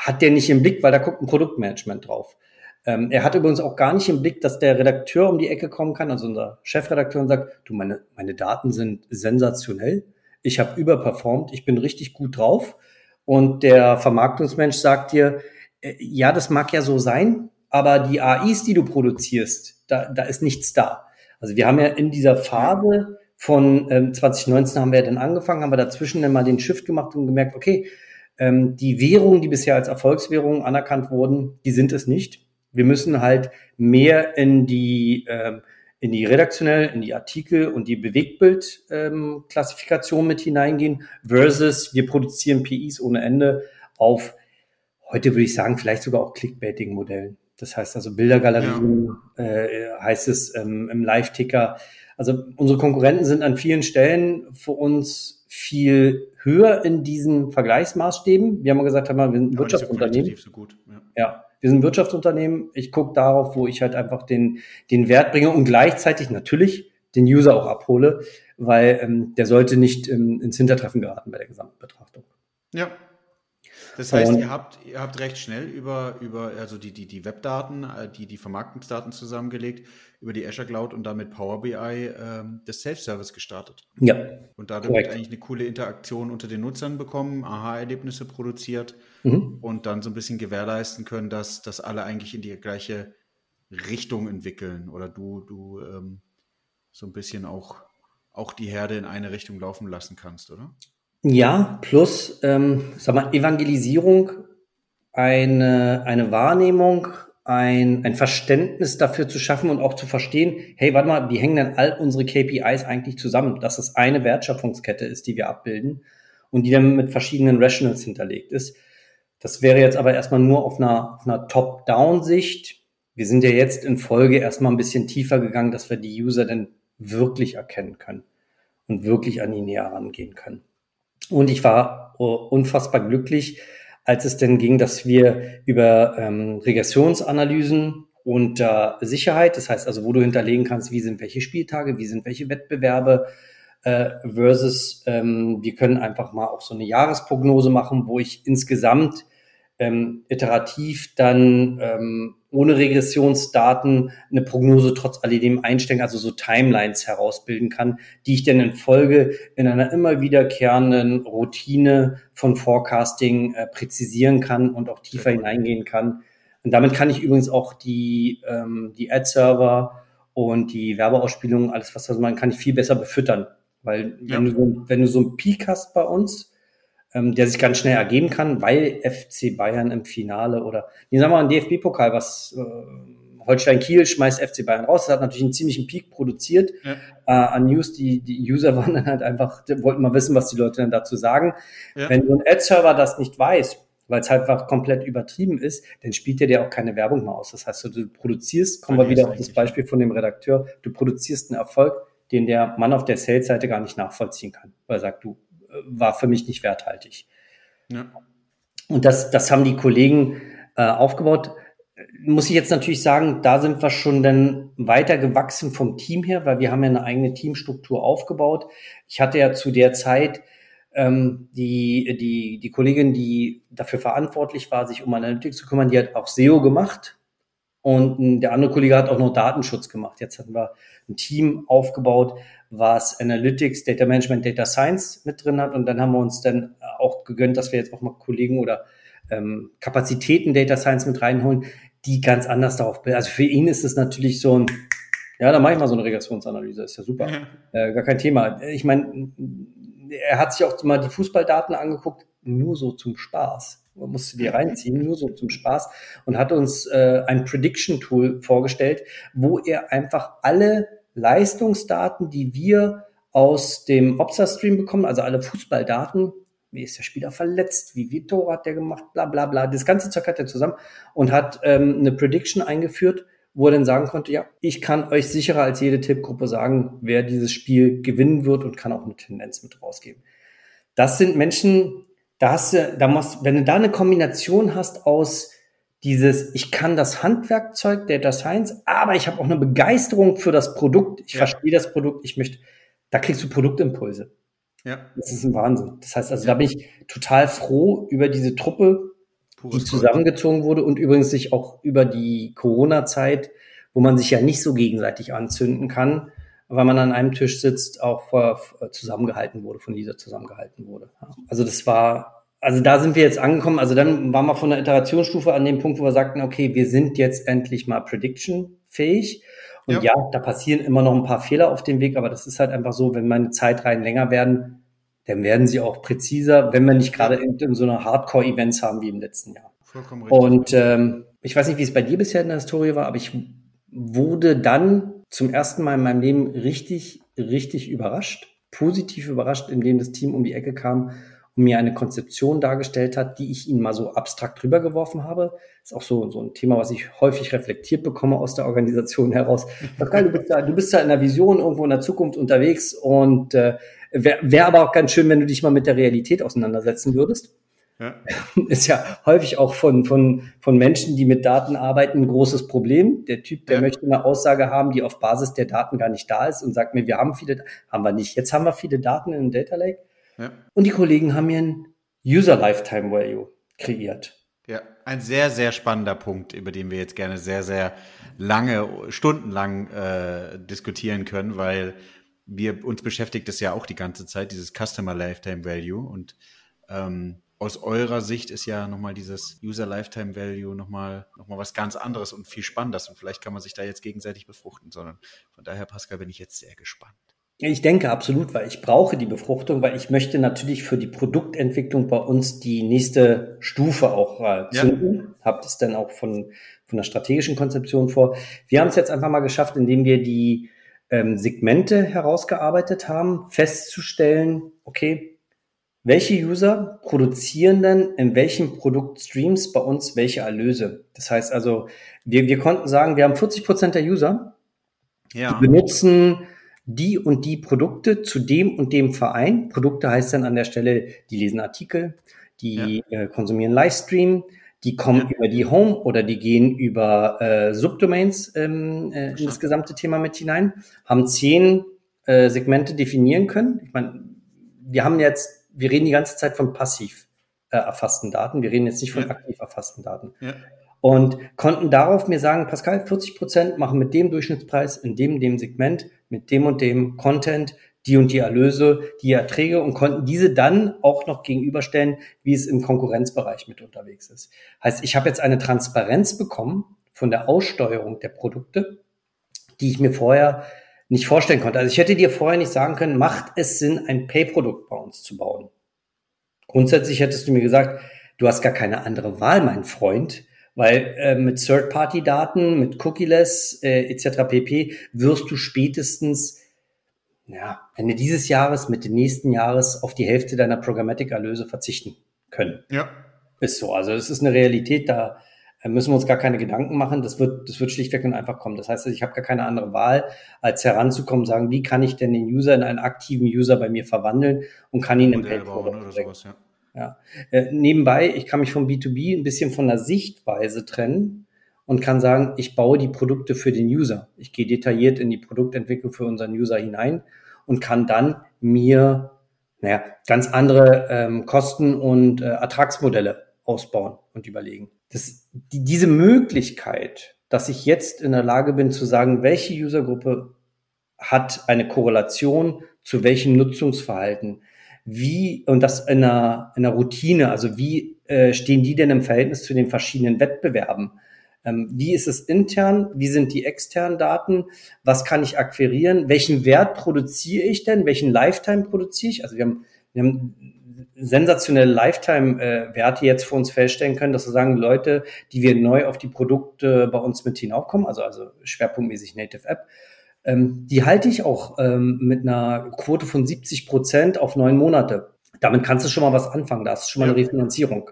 hat der nicht im Blick, weil da guckt ein Produktmanagement drauf. Ähm, er hat übrigens auch gar nicht im Blick, dass der Redakteur um die Ecke kommen kann, also unser Chefredakteur und sagt, du, meine, meine Daten sind sensationell. Ich habe überperformt, ich bin richtig gut drauf. Und der Vermarktungsmensch sagt dir, äh, ja, das mag ja so sein, aber die AIs, die du produzierst, da, da ist nichts da. Also wir haben ja in dieser Phase von ähm, 2019 haben wir ja dann angefangen, haben wir dazwischen dann mal den Shift gemacht und gemerkt, okay, ähm, die Währungen, die bisher als Erfolgswährungen anerkannt wurden, die sind es nicht. Wir müssen halt mehr in die, ähm, in die redaktionell, in die Artikel und die Bewegtbildklassifikation ähm, mit hineingehen, versus wir produzieren PIs ohne Ende auf, heute würde ich sagen, vielleicht sogar auch Clickbaiting-Modellen. Das heißt also Bildergalerien, ja. äh, heißt es ähm, im Live-Ticker. Also unsere Konkurrenten sind an vielen Stellen für uns viel höher in diesen Vergleichsmaßstäben. Wir haben gesagt, wir sind ein Wirtschaftsunternehmen. So gut, ja. ja. wir sind ein Wirtschaftsunternehmen. Ich gucke darauf, wo ich halt einfach den, den Wert bringe und gleichzeitig natürlich den User auch abhole, weil ähm, der sollte nicht ähm, ins Hintertreffen geraten bei der gesamten Betrachtung. Ja, das heißt, ihr habt, ihr habt recht schnell über, über also die, die, die Webdaten, äh, die, die Vermarktungsdaten zusammengelegt, über die Azure Cloud und damit Power BI ähm, das Self-Service gestartet. Ja. Und dadurch korrekt. eigentlich eine coole Interaktion unter den Nutzern bekommen, Aha-Erlebnisse produziert mhm. und dann so ein bisschen gewährleisten können, dass, dass alle eigentlich in die gleiche Richtung entwickeln oder du, du ähm, so ein bisschen auch, auch die Herde in eine Richtung laufen lassen kannst, oder? Ja, plus, ähm, sag mal, Evangelisierung, eine, eine Wahrnehmung, ein, ein Verständnis dafür zu schaffen und auch zu verstehen, hey, warte mal, wie hängen denn all unsere KPIs eigentlich zusammen? Dass das eine Wertschöpfungskette ist, die wir abbilden und die dann mit verschiedenen Rationals hinterlegt ist. Das wäre jetzt aber erstmal nur auf einer, auf einer Top-Down-Sicht. Wir sind ja jetzt in Folge erstmal ein bisschen tiefer gegangen, dass wir die User dann wirklich erkennen können und wirklich an die näher rangehen können. Und ich war uh, unfassbar glücklich, als es denn ging, dass wir über ähm, Regressionsanalysen und äh, Sicherheit, das heißt also, wo du hinterlegen kannst, wie sind welche Spieltage, wie sind welche Wettbewerbe, äh, versus ähm, wir können einfach mal auch so eine Jahresprognose machen, wo ich insgesamt ähm, iterativ dann ähm, ohne Regressionsdaten eine Prognose trotz alledem einstellen, also so Timelines herausbilden kann, die ich dann in Folge in einer immer wiederkehrenden Routine von Forecasting äh, präzisieren kann und auch tiefer hineingehen kann. Und damit kann ich übrigens auch die, ähm, die Ad-Server und die Werbeausspielungen, alles was das man kann ich viel besser befüttern. Weil ja. wenn, du, wenn du so einen Peak hast bei uns, ähm, der sich ganz schnell ergeben kann, weil FC Bayern im Finale oder, die sagen wir mal, ein DFB-Pokal, was äh, Holstein Kiel schmeißt FC Bayern raus. Das hat natürlich einen ziemlichen Peak produziert ja. äh, an News. Die, die User waren dann halt einfach, wollten mal wissen, was die Leute dann dazu sagen. Ja. Wenn so ein Ad-Server das nicht weiß, weil es halt einfach komplett übertrieben ist, dann spielt er dir auch keine Werbung mehr aus. Das heißt, du produzierst, kommen wir wieder auf das Beispiel von dem Redakteur, du produzierst einen Erfolg, den der Mann auf der Sales-Seite gar nicht nachvollziehen kann, weil er sagt, du, war für mich nicht werthaltig. Ja. Und das, das haben die Kollegen äh, aufgebaut. Muss ich jetzt natürlich sagen, da sind wir schon dann weiter gewachsen vom Team her, weil wir haben ja eine eigene Teamstruktur aufgebaut. Ich hatte ja zu der Zeit ähm, die, die, die Kollegin, die dafür verantwortlich war, sich um Analytics zu kümmern, die hat auch SEO gemacht. Und der andere Kollege hat auch noch Datenschutz gemacht. Jetzt hatten wir ein Team aufgebaut, was Analytics, Data Management, Data Science mit drin hat. Und dann haben wir uns dann auch gegönnt, dass wir jetzt auch mal Kollegen oder ähm, Kapazitäten Data Science mit reinholen, die ganz anders darauf bilden. Also für ihn ist es natürlich so ein, ja, da mache ich mal so eine Regressionsanalyse, ist ja super. Ja. Äh, gar kein Thema. Ich meine, er hat sich auch mal die Fußballdaten angeguckt, nur so zum Spaß. Man musste die reinziehen, nur so zum Spaß und hat uns äh, ein Prediction Tool vorgestellt, wo er einfach alle Leistungsdaten, die wir aus dem Opsa-Stream bekommen, also alle Fußballdaten, wie ist der Spieler verletzt, wie viel Tore hat der gemacht, bla bla bla. Das ganze Zeug hat er zusammen und hat ähm, eine Prediction eingeführt, wo er dann sagen konnte, ja, ich kann euch sicherer als jede Tippgruppe sagen, wer dieses Spiel gewinnen wird und kann auch eine Tendenz mit rausgeben. Das sind Menschen, da hast du, da musst, wenn du da eine Kombination hast aus dieses, ich kann das Handwerkzeug Data Science, aber ich habe auch eine Begeisterung für das Produkt, ich ja. verstehe das Produkt, ich möchte, da kriegst du Produktimpulse. Ja. Das ist ein Wahnsinn. Das heißt, also ja. da bin ich total froh über diese Truppe, Pures die zusammengezogen wurde und übrigens sich auch über die Corona-Zeit, wo man sich ja nicht so gegenseitig anzünden kann, weil man an einem Tisch sitzt, auch äh, zusammengehalten wurde, von dieser zusammengehalten wurde. Also das war, also da sind wir jetzt angekommen. Also dann waren wir von der Iterationsstufe an dem Punkt, wo wir sagten, okay, wir sind jetzt endlich mal Prediction fähig. Und ja. ja, da passieren immer noch ein paar Fehler auf dem Weg, aber das ist halt einfach so, wenn meine Zeitreihen länger werden, dann werden sie auch präziser, wenn wir nicht gerade in, in so einer Hardcore-Events haben wie im letzten Jahr. Vollkommen richtig. Und ähm, ich weiß nicht, wie es bei dir bisher in der Historie war, aber ich wurde dann zum ersten Mal in meinem Leben richtig, richtig überrascht, positiv überrascht, indem das Team um die Ecke kam und mir eine Konzeption dargestellt hat, die ich ihnen mal so abstrakt rübergeworfen habe. Das ist auch so, so ein Thema, was ich häufig reflektiert bekomme aus der Organisation heraus. Pascal, du bist da, du bist da in der Vision irgendwo in der Zukunft unterwegs und äh, wäre wär aber auch ganz schön, wenn du dich mal mit der Realität auseinandersetzen würdest. Ja. Ist ja häufig auch von, von, von Menschen, die mit Daten arbeiten, ein großes Problem. Der Typ, der ja. möchte eine Aussage haben, die auf Basis der Daten gar nicht da ist und sagt mir, wir haben viele, haben wir nicht. Jetzt haben wir viele Daten in einem Data Lake. Ja. Und die Kollegen haben mir ein User Lifetime Value kreiert. Ja, ein sehr, sehr spannender Punkt, über den wir jetzt gerne sehr, sehr lange, stundenlang äh, diskutieren können, weil wir uns beschäftigt das ja auch die ganze Zeit, dieses Customer Lifetime Value. Und ähm, aus eurer Sicht ist ja nochmal dieses User Lifetime Value nochmal noch mal was ganz anderes und viel spannendes. Und vielleicht kann man sich da jetzt gegenseitig befruchten, sondern von daher, Pascal, bin ich jetzt sehr gespannt. Ich denke absolut, weil ich brauche die Befruchtung, weil ich möchte natürlich für die Produktentwicklung bei uns die nächste Stufe auch äh, zünden. Ja. Hab das dann auch von, von der strategischen Konzeption vor. Wir haben es jetzt einfach mal geschafft, indem wir die ähm, Segmente herausgearbeitet haben, festzustellen, okay, welche User produzieren denn in welchen Produktstreams bei uns welche Erlöse? Das heißt also, wir, wir konnten sagen, wir haben 40 Prozent der User, ja. die benutzen die und die Produkte zu dem und dem Verein. Produkte heißt dann an der Stelle, die lesen Artikel, die ja. äh, konsumieren Livestream, die kommen ja. über die Home oder die gehen über äh, Subdomains ähm, äh, in das gesamte Thema mit hinein, haben zehn äh, Segmente definieren können. Ich meine, wir haben jetzt wir reden die ganze Zeit von passiv äh, erfassten Daten. Wir reden jetzt nicht von ja. aktiv erfassten Daten. Ja. Und konnten darauf mir sagen, Pascal, 40 Prozent machen mit dem Durchschnittspreis in dem, dem Segment, mit dem und dem Content, die und die Erlöse, die Erträge und konnten diese dann auch noch gegenüberstellen, wie es im Konkurrenzbereich mit unterwegs ist. Heißt, ich habe jetzt eine Transparenz bekommen von der Aussteuerung der Produkte, die ich mir vorher nicht vorstellen konnte. Also ich hätte dir vorher nicht sagen können, macht es Sinn, ein Pay-Produkt bei uns zu bauen? Grundsätzlich hättest du mir gesagt, du hast gar keine andere Wahl, mein Freund, weil äh, mit Third-Party-Daten, mit Cookie-less äh, etc. pp. wirst du spätestens ja, Ende dieses Jahres, Mitte nächsten Jahres auf die Hälfte deiner Programmatic-Erlöse verzichten können. Ja. Ist so. Also es ist eine Realität, da müssen wir uns gar keine Gedanken machen. Das wird, das wird schlichtweg und einfach kommen. Das heißt, ich habe gar keine andere Wahl, als heranzukommen, sagen, wie kann ich denn den User in einen aktiven User bei mir verwandeln und kann ihn im Pay oder sowas, ja. Ja. Äh, nebenbei, ich kann mich vom B2B ein bisschen von der Sichtweise trennen und kann sagen, ich baue die Produkte für den User. Ich gehe detailliert in die Produktentwicklung für unseren User hinein und kann dann mir naja, ganz andere ähm, Kosten und äh, Ertragsmodelle ausbauen und überlegen das, die, diese Möglichkeit, dass ich jetzt in der Lage bin zu sagen, welche Usergruppe hat eine Korrelation zu welchem Nutzungsverhalten. Wie, und das in einer, in einer Routine, also wie äh, stehen die denn im Verhältnis zu den verschiedenen Wettbewerben? Ähm, wie ist es intern? Wie sind die externen Daten? Was kann ich akquirieren? Welchen Wert produziere ich denn? Welchen Lifetime produziere ich? Also wir haben, wir haben sensationelle Lifetime-Werte jetzt für uns feststellen können, dass wir sagen, Leute, die wir neu auf die Produkte bei uns mit hinaufkommen, also, also schwerpunktmäßig Native App, ähm, die halte ich auch ähm, mit einer Quote von 70 Prozent auf neun Monate. Damit kannst du schon mal was anfangen. Da ist schon mal eine Refinanzierung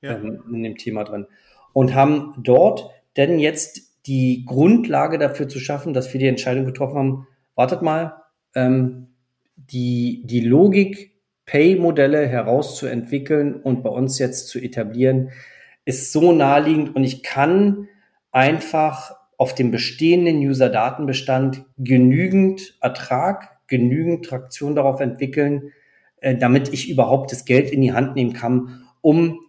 ja. ähm, in dem Thema drin. Und haben dort denn jetzt die Grundlage dafür zu schaffen, dass wir die Entscheidung getroffen haben, wartet mal, ähm, die, die Logik, Pay-Modelle herauszuentwickeln und bei uns jetzt zu etablieren, ist so naheliegend und ich kann einfach auf dem bestehenden User-Datenbestand genügend Ertrag, genügend Traktion darauf entwickeln, äh, damit ich überhaupt das Geld in die Hand nehmen kann, um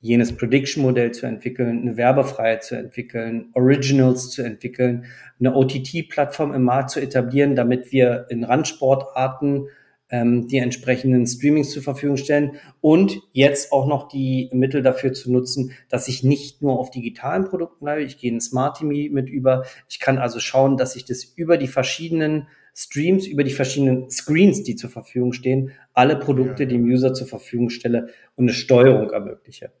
jenes Prediction-Modell zu entwickeln, eine Werbefreiheit zu entwickeln, Originals zu entwickeln, eine OTT-Plattform im Markt zu etablieren, damit wir in Randsportarten ähm, die entsprechenden Streamings zur Verfügung stellen und jetzt auch noch die Mittel dafür zu nutzen, dass ich nicht nur auf digitalen Produkten bleibe, ich gehe in Smart TV mit über. Ich kann also schauen, dass ich das über die verschiedenen Streams, über die verschiedenen Screens, die zur Verfügung stehen, alle Produkte dem User zur Verfügung stelle und eine Steuerung ermögliche.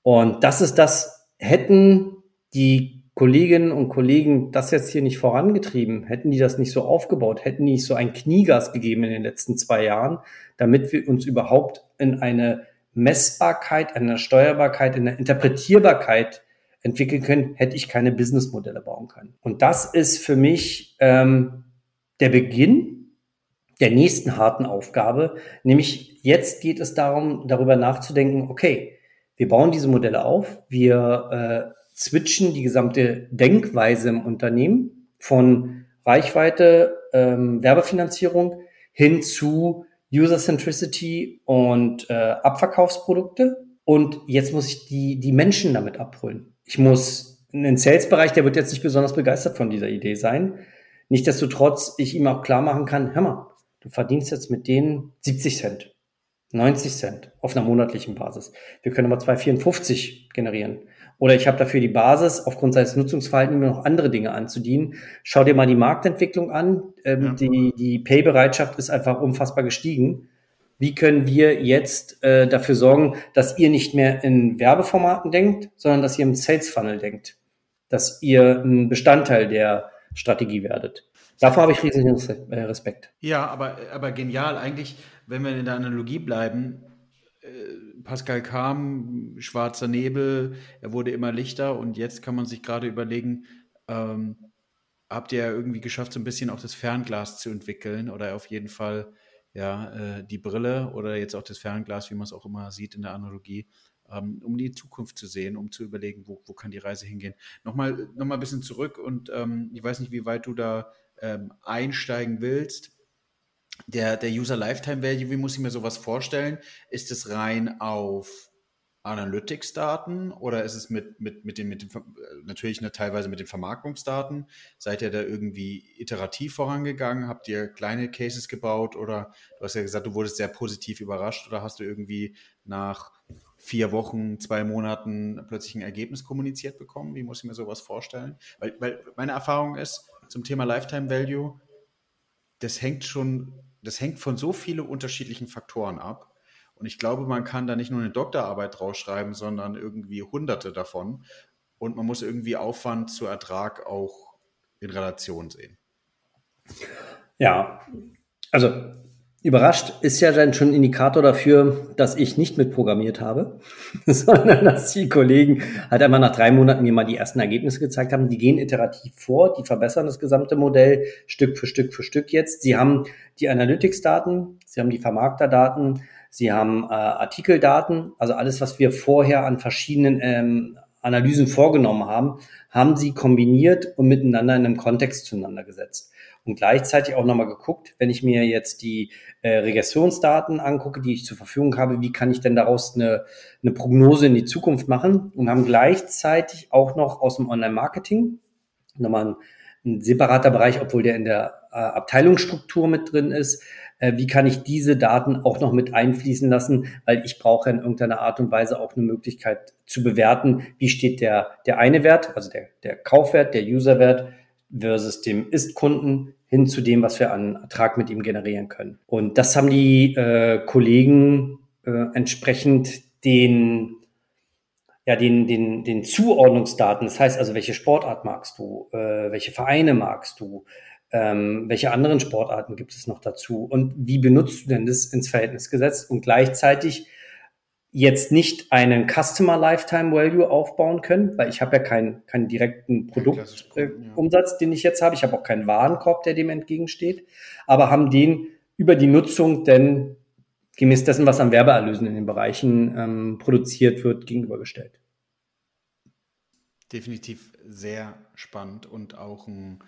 Und das ist das, hätten die Kolleginnen und Kollegen das jetzt hier nicht vorangetrieben, hätten die das nicht so aufgebaut, hätten die nicht so ein Kniegas gegeben in den letzten zwei Jahren, damit wir uns überhaupt in eine Messbarkeit, eine Steuerbarkeit, in eine Interpretierbarkeit entwickeln können, hätte ich keine Businessmodelle bauen können. Und das ist für mich ähm, der Beginn der nächsten harten Aufgabe, nämlich jetzt geht es darum, darüber nachzudenken, okay, wir bauen diese Modelle auf, wir äh, switchen die gesamte Denkweise im Unternehmen von Reichweite, ähm, Werbefinanzierung hin zu User Centricity und äh, Abverkaufsprodukte. Und jetzt muss ich die, die Menschen damit abholen. Ich muss einen Sales-Bereich, der wird jetzt nicht besonders begeistert von dieser Idee sein. Nichtsdestotrotz ich ihm auch klar machen kann, hör mal, du verdienst jetzt mit denen 70 Cent, 90 Cent auf einer monatlichen Basis. Wir können aber 2,54 generieren. Oder ich habe dafür die Basis, aufgrund seines Nutzungsverhaltens immer noch andere Dinge anzudienen. Schau dir mal die Marktentwicklung an. Ähm, ja. Die, die Pay-Bereitschaft ist einfach unfassbar gestiegen. Wie können wir jetzt äh, dafür sorgen, dass ihr nicht mehr in Werbeformaten denkt, sondern dass ihr im Sales Funnel denkt? Dass ihr ein Bestandteil der Strategie werdet. Davor habe ich riesigen Respekt. Ja, aber, aber genial. Eigentlich, wenn wir in der Analogie bleiben, Pascal kam, schwarzer Nebel, er wurde immer lichter und jetzt kann man sich gerade überlegen, ähm, habt ihr ja irgendwie geschafft, so ein bisschen auch das Fernglas zu entwickeln oder auf jeden Fall ja äh, die Brille oder jetzt auch das Fernglas, wie man es auch immer sieht in der Analogie, ähm, um die Zukunft zu sehen, um zu überlegen, wo, wo kann die Reise hingehen. Nochmal, nochmal ein bisschen zurück und ähm, ich weiß nicht, wie weit du da ähm, einsteigen willst der, der User Lifetime Value, wie muss ich mir sowas vorstellen? Ist es rein auf Analytics-Daten oder ist es mit, mit, mit den, mit den, natürlich ne, teilweise mit den Vermarktungsdaten? Seid ihr da irgendwie iterativ vorangegangen? Habt ihr kleine Cases gebaut oder du hast ja gesagt, du wurdest sehr positiv überrascht oder hast du irgendwie nach vier Wochen, zwei Monaten plötzlich ein Ergebnis kommuniziert bekommen? Wie muss ich mir sowas vorstellen? Weil, weil meine Erfahrung ist zum Thema Lifetime Value, das hängt schon, das hängt von so vielen unterschiedlichen Faktoren ab. Und ich glaube, man kann da nicht nur eine Doktorarbeit drausschreiben, sondern irgendwie hunderte davon. Und man muss irgendwie Aufwand zu Ertrag auch in Relation sehen. Ja, also Überrascht ist ja dann schon ein Indikator dafür, dass ich nicht mitprogrammiert habe, sondern dass die Kollegen halt einmal nach drei Monaten mir mal die ersten Ergebnisse gezeigt haben. Die gehen iterativ vor, die verbessern das gesamte Modell Stück für Stück für Stück jetzt. Sie haben die Analytics-Daten, sie haben die Vermarkter-Daten, sie haben äh, Artikeldaten, also alles, was wir vorher an verschiedenen ähm, Analysen vorgenommen haben, haben sie kombiniert und miteinander in einem Kontext zueinander gesetzt und gleichzeitig auch nochmal geguckt, wenn ich mir jetzt die äh, Regressionsdaten angucke, die ich zur Verfügung habe, wie kann ich denn daraus eine, eine Prognose in die Zukunft machen und haben gleichzeitig auch noch aus dem Online-Marketing nochmal ein separater Bereich, obwohl der in der äh, Abteilungsstruktur mit drin ist. Äh, wie kann ich diese Daten auch noch mit einfließen lassen? Weil ich brauche in irgendeiner Art und Weise auch eine Möglichkeit zu bewerten, wie steht der, der eine Wert, also der, der Kaufwert, der Userwert versus dem Ist-Kunden hin zu dem, was wir an Ertrag mit ihm generieren können. Und das haben die äh, Kollegen äh, entsprechend den ja, den, den, den Zuordnungsdaten, das heißt also, welche Sportart magst du, äh, welche Vereine magst du, ähm, welche anderen Sportarten gibt es noch dazu? Und wie benutzt du denn das ins Verhältnis gesetzt? Und gleichzeitig jetzt nicht einen Customer Lifetime Value aufbauen können, weil ich habe ja keinen keinen direkten Produktumsatz, äh, ja. den ich jetzt habe. Ich habe auch keinen Warenkorb, der dem entgegensteht, aber haben den über die Nutzung denn gemäß dessen, was an Werbeerlösen in den Bereichen ähm, produziert wird, gegenübergestellt. Definitiv sehr spannend und auch ein,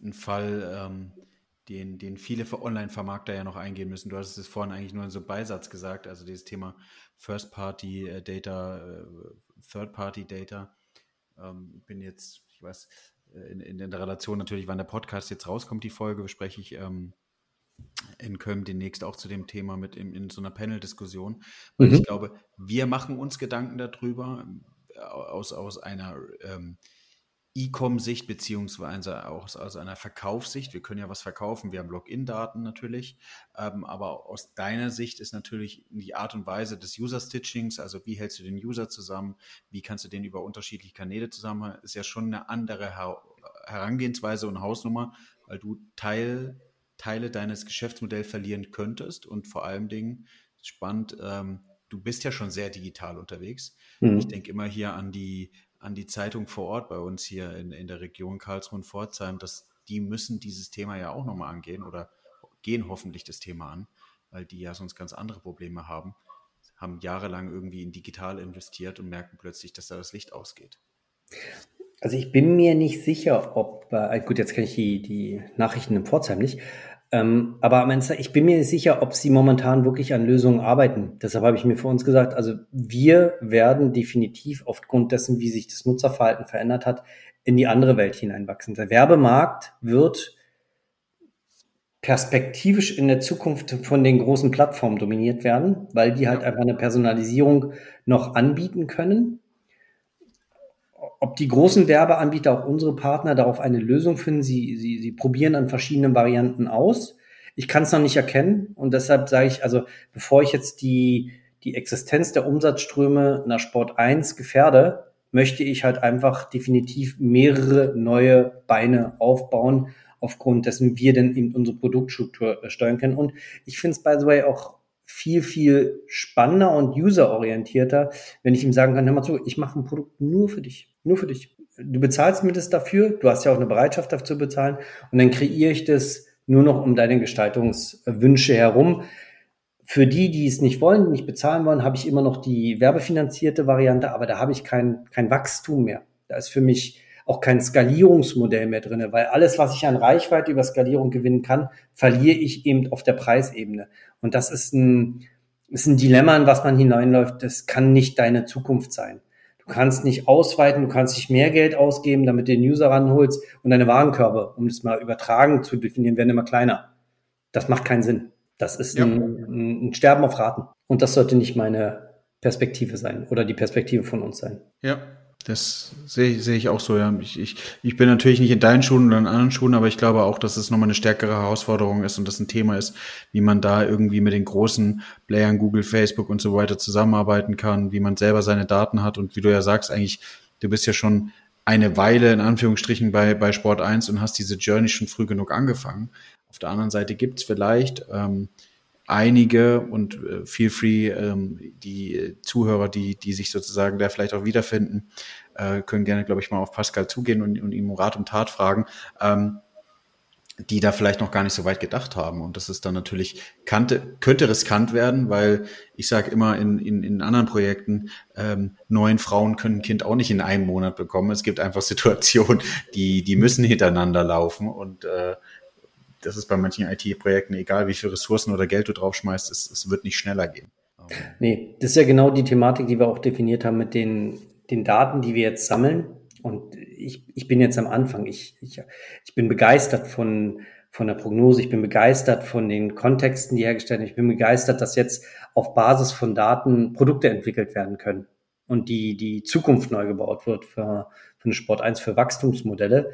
ein Fall, ähm, den, den viele Online-Vermarkter ja noch eingehen müssen. Du hast es vorhin eigentlich nur in so Beisatz gesagt, also dieses Thema First-Party-Data, äh, äh, Third-Party-Data. Ähm, bin jetzt, ich weiß, äh, in, in der Relation natürlich, wann der Podcast jetzt rauskommt, die Folge, bespreche ich ähm, in Köln demnächst auch zu dem Thema mit in, in so einer Panel-Diskussion. Und mhm. ich glaube, wir machen uns Gedanken darüber aus, aus einer ähm, E-Com-Sicht beziehungsweise auch aus einer Verkaufssicht. Wir können ja was verkaufen, wir haben Login-Daten natürlich, ähm, aber aus deiner Sicht ist natürlich die Art und Weise des User-Stitchings, also wie hältst du den User zusammen, wie kannst du den über unterschiedliche Kanäle zusammen, ist ja schon eine andere Her Herangehensweise und Hausnummer, weil du Teil, Teile deines Geschäftsmodells verlieren könntest und vor allem Dingen spannend, ähm, du bist ja schon sehr digital unterwegs. Mhm. Ich denke immer hier an die an die Zeitung vor Ort bei uns hier in, in der Region Karlsruhe und Pforzheim, dass die müssen dieses Thema ja auch nochmal angehen oder gehen hoffentlich das Thema an, weil die ja sonst ganz andere Probleme haben, haben jahrelang irgendwie in digital investiert und merken plötzlich, dass da das Licht ausgeht. Also ich bin mir nicht sicher, ob, äh, gut, jetzt kenne ich die, die Nachrichten in Pforzheim nicht, ähm, aber am Ende, ich bin mir nicht sicher, ob sie momentan wirklich an Lösungen arbeiten. Deshalb habe ich mir für uns gesagt, also wir werden definitiv aufgrund dessen, wie sich das Nutzerverhalten verändert hat, in die andere Welt hineinwachsen. Der Werbemarkt wird perspektivisch in der Zukunft von den großen Plattformen dominiert werden, weil die halt einfach eine Personalisierung noch anbieten können. Ob die großen Werbeanbieter, auch unsere Partner, darauf eine Lösung finden, sie, sie, sie probieren an verschiedenen Varianten aus. Ich kann es noch nicht erkennen und deshalb sage ich, also bevor ich jetzt die, die Existenz der Umsatzströme nach Sport 1 gefährde, möchte ich halt einfach definitiv mehrere neue Beine aufbauen, aufgrund dessen wir denn eben unsere Produktstruktur steuern können. Und ich finde es, by the way, auch viel, viel spannender und userorientierter, wenn ich ihm sagen kann, hör mal zu, ich mache ein Produkt nur für dich, nur für dich. Du bezahlst mir das dafür, du hast ja auch eine Bereitschaft dafür zu bezahlen und dann kreiere ich das nur noch um deine Gestaltungswünsche herum. Für die, die es nicht wollen, nicht bezahlen wollen, habe ich immer noch die werbefinanzierte Variante, aber da habe ich kein, kein Wachstum mehr. Da ist für mich auch kein Skalierungsmodell mehr drinne, weil alles, was ich an Reichweite über Skalierung gewinnen kann, verliere ich eben auf der Preisebene. Und das ist ein, ist ein Dilemma, in was man hineinläuft. Das kann nicht deine Zukunft sein. Du kannst nicht ausweiten, du kannst nicht mehr Geld ausgeben, damit du den User ranholst und deine Warenkörbe, um das mal übertragen zu definieren, werden immer kleiner. Das macht keinen Sinn. Das ist ja. ein, ein Sterben auf Raten. Und das sollte nicht meine Perspektive sein oder die Perspektive von uns sein. Ja, das sehe, sehe ich auch so, ja. Ich, ich, ich bin natürlich nicht in deinen Schuhen oder in anderen Schuhen, aber ich glaube auch, dass es nochmal eine stärkere Herausforderung ist und das ein Thema ist, wie man da irgendwie mit den großen Playern, Google, Facebook und so weiter zusammenarbeiten kann, wie man selber seine Daten hat und wie du ja sagst, eigentlich, du bist ja schon eine Weile in Anführungsstrichen bei, bei Sport 1 und hast diese Journey schon früh genug angefangen. Auf der anderen Seite gibt's vielleicht ähm, einige und äh, feel free, ähm, die Zuhörer, die, die sich sozusagen da vielleicht auch wiederfinden, äh, können gerne, glaube ich, mal auf Pascal zugehen und, und ihm Rat und Tat fragen, ähm, die da vielleicht noch gar nicht so weit gedacht haben. Und das ist dann natürlich, kannte, könnte riskant werden, weil ich sage immer in, in, in anderen Projekten, ähm, neun Frauen können ein Kind auch nicht in einem Monat bekommen. Es gibt einfach Situationen, die, die müssen hintereinander laufen und äh, das ist bei manchen IT-Projekten egal, wie viel Ressourcen oder Geld du draufschmeißt, es, es wird nicht schneller gehen. Nee, das ist ja genau die Thematik, die wir auch definiert haben mit den, den Daten, die wir jetzt sammeln. Und ich, ich bin jetzt am Anfang. Ich, ich, ich bin begeistert von, von der Prognose. Ich bin begeistert von den Kontexten, die hergestellt werden. Ich bin begeistert, dass jetzt auf Basis von Daten Produkte entwickelt werden können und die, die Zukunft neu gebaut wird für, für eine Sport 1, für Wachstumsmodelle.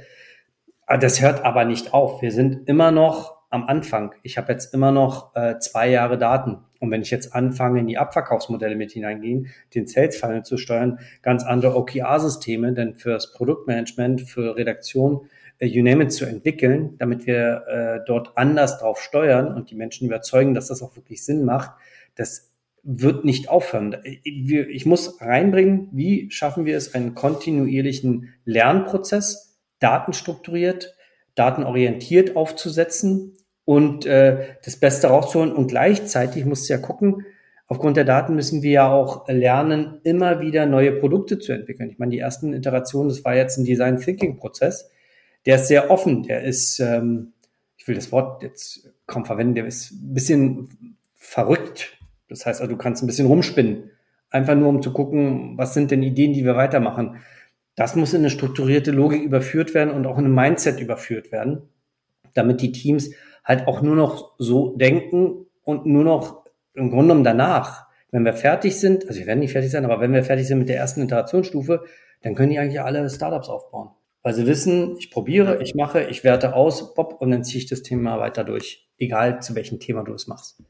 Ah, das hört aber nicht auf. Wir sind immer noch am Anfang. Ich habe jetzt immer noch äh, zwei Jahre Daten. Und wenn ich jetzt anfange, in die Abverkaufsmodelle mit hineingehen, den Sales Funnel zu steuern, ganz andere OKR-Systeme, denn fürs Produktmanagement, für Redaktion, äh, you name it, zu entwickeln, damit wir äh, dort anders drauf steuern und die Menschen überzeugen, dass das auch wirklich Sinn macht, das wird nicht aufhören. Ich muss reinbringen, wie schaffen wir es, einen kontinuierlichen Lernprozess, datenstrukturiert, datenorientiert aufzusetzen und äh, das Beste rauszuholen. Und gleichzeitig muss ja gucken, aufgrund der Daten müssen wir ja auch lernen, immer wieder neue Produkte zu entwickeln. Ich meine, die ersten Iterationen, das war jetzt ein Design Thinking Prozess, der ist sehr offen, der ist, ähm, ich will das Wort jetzt kaum verwenden, der ist ein bisschen verrückt. Das heißt also, du kannst ein bisschen rumspinnen. Einfach nur, um zu gucken, was sind denn Ideen, die wir weitermachen. Das muss in eine strukturierte Logik überführt werden und auch in ein Mindset überführt werden, damit die Teams halt auch nur noch so denken und nur noch im Grunde genommen danach, wenn wir fertig sind, also wir werden nicht fertig sein, aber wenn wir fertig sind mit der ersten Iterationsstufe, dann können die eigentlich alle Startups aufbauen. Weil sie wissen, ich probiere, ich mache, ich werte aus, Bob, und dann ziehe ich das Thema weiter durch. Egal zu welchem Thema du es machst.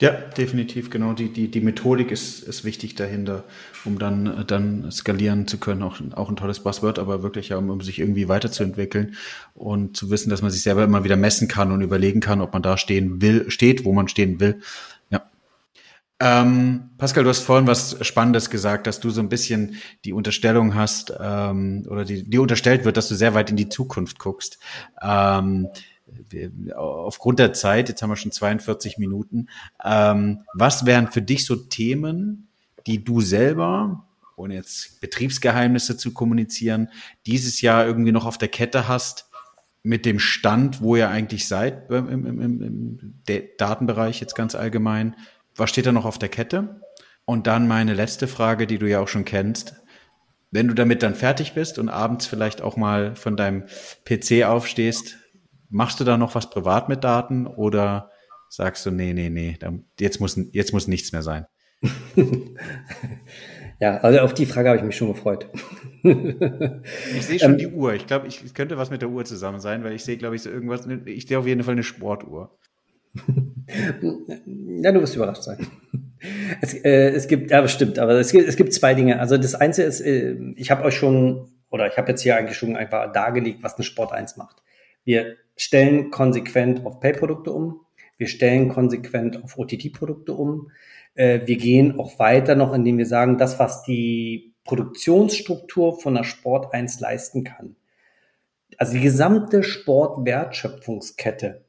Ja, definitiv, genau. Die, die, die Methodik ist, ist wichtig dahinter, um dann, dann skalieren zu können. Auch, auch ein tolles Buzzword, aber wirklich ja, um, um sich irgendwie weiterzuentwickeln und zu wissen, dass man sich selber immer wieder messen kann und überlegen kann, ob man da stehen will, steht, wo man stehen will. Ja. Ähm, Pascal, du hast vorhin was Spannendes gesagt, dass du so ein bisschen die Unterstellung hast, ähm, oder die, die unterstellt wird, dass du sehr weit in die Zukunft guckst. Ähm, aufgrund der Zeit, jetzt haben wir schon 42 Minuten, ähm, was wären für dich so Themen, die du selber, ohne jetzt Betriebsgeheimnisse zu kommunizieren, dieses Jahr irgendwie noch auf der Kette hast, mit dem Stand, wo ihr eigentlich seid im, im, im, im Datenbereich jetzt ganz allgemein? Was steht da noch auf der Kette? Und dann meine letzte Frage, die du ja auch schon kennst. Wenn du damit dann fertig bist und abends vielleicht auch mal von deinem PC aufstehst, Machst du da noch was privat mit Daten oder sagst du, nee, nee, nee, jetzt muss, jetzt muss nichts mehr sein? ja, also auf die Frage habe ich mich schon gefreut. ich sehe schon ähm, die Uhr. Ich glaube, ich könnte was mit der Uhr zusammen sein, weil ich sehe, glaube ich, so irgendwas. Ich sehe auf jeden Fall eine Sportuhr. ja, du wirst überrascht sein. Es, äh, es gibt, ja, bestimmt, aber es gibt, es gibt zwei Dinge. Also das Einzige ist, äh, ich habe euch schon, oder ich habe jetzt hier eigentlich schon einfach dargelegt, was eine Sport 1 macht. Wir stellen konsequent auf Pay-Produkte um. Wir stellen konsequent auf OTT-Produkte um. Äh, wir gehen auch weiter noch, indem wir sagen, das, was die Produktionsstruktur von der Sport 1 leisten kann. Also die gesamte Sportwertschöpfungskette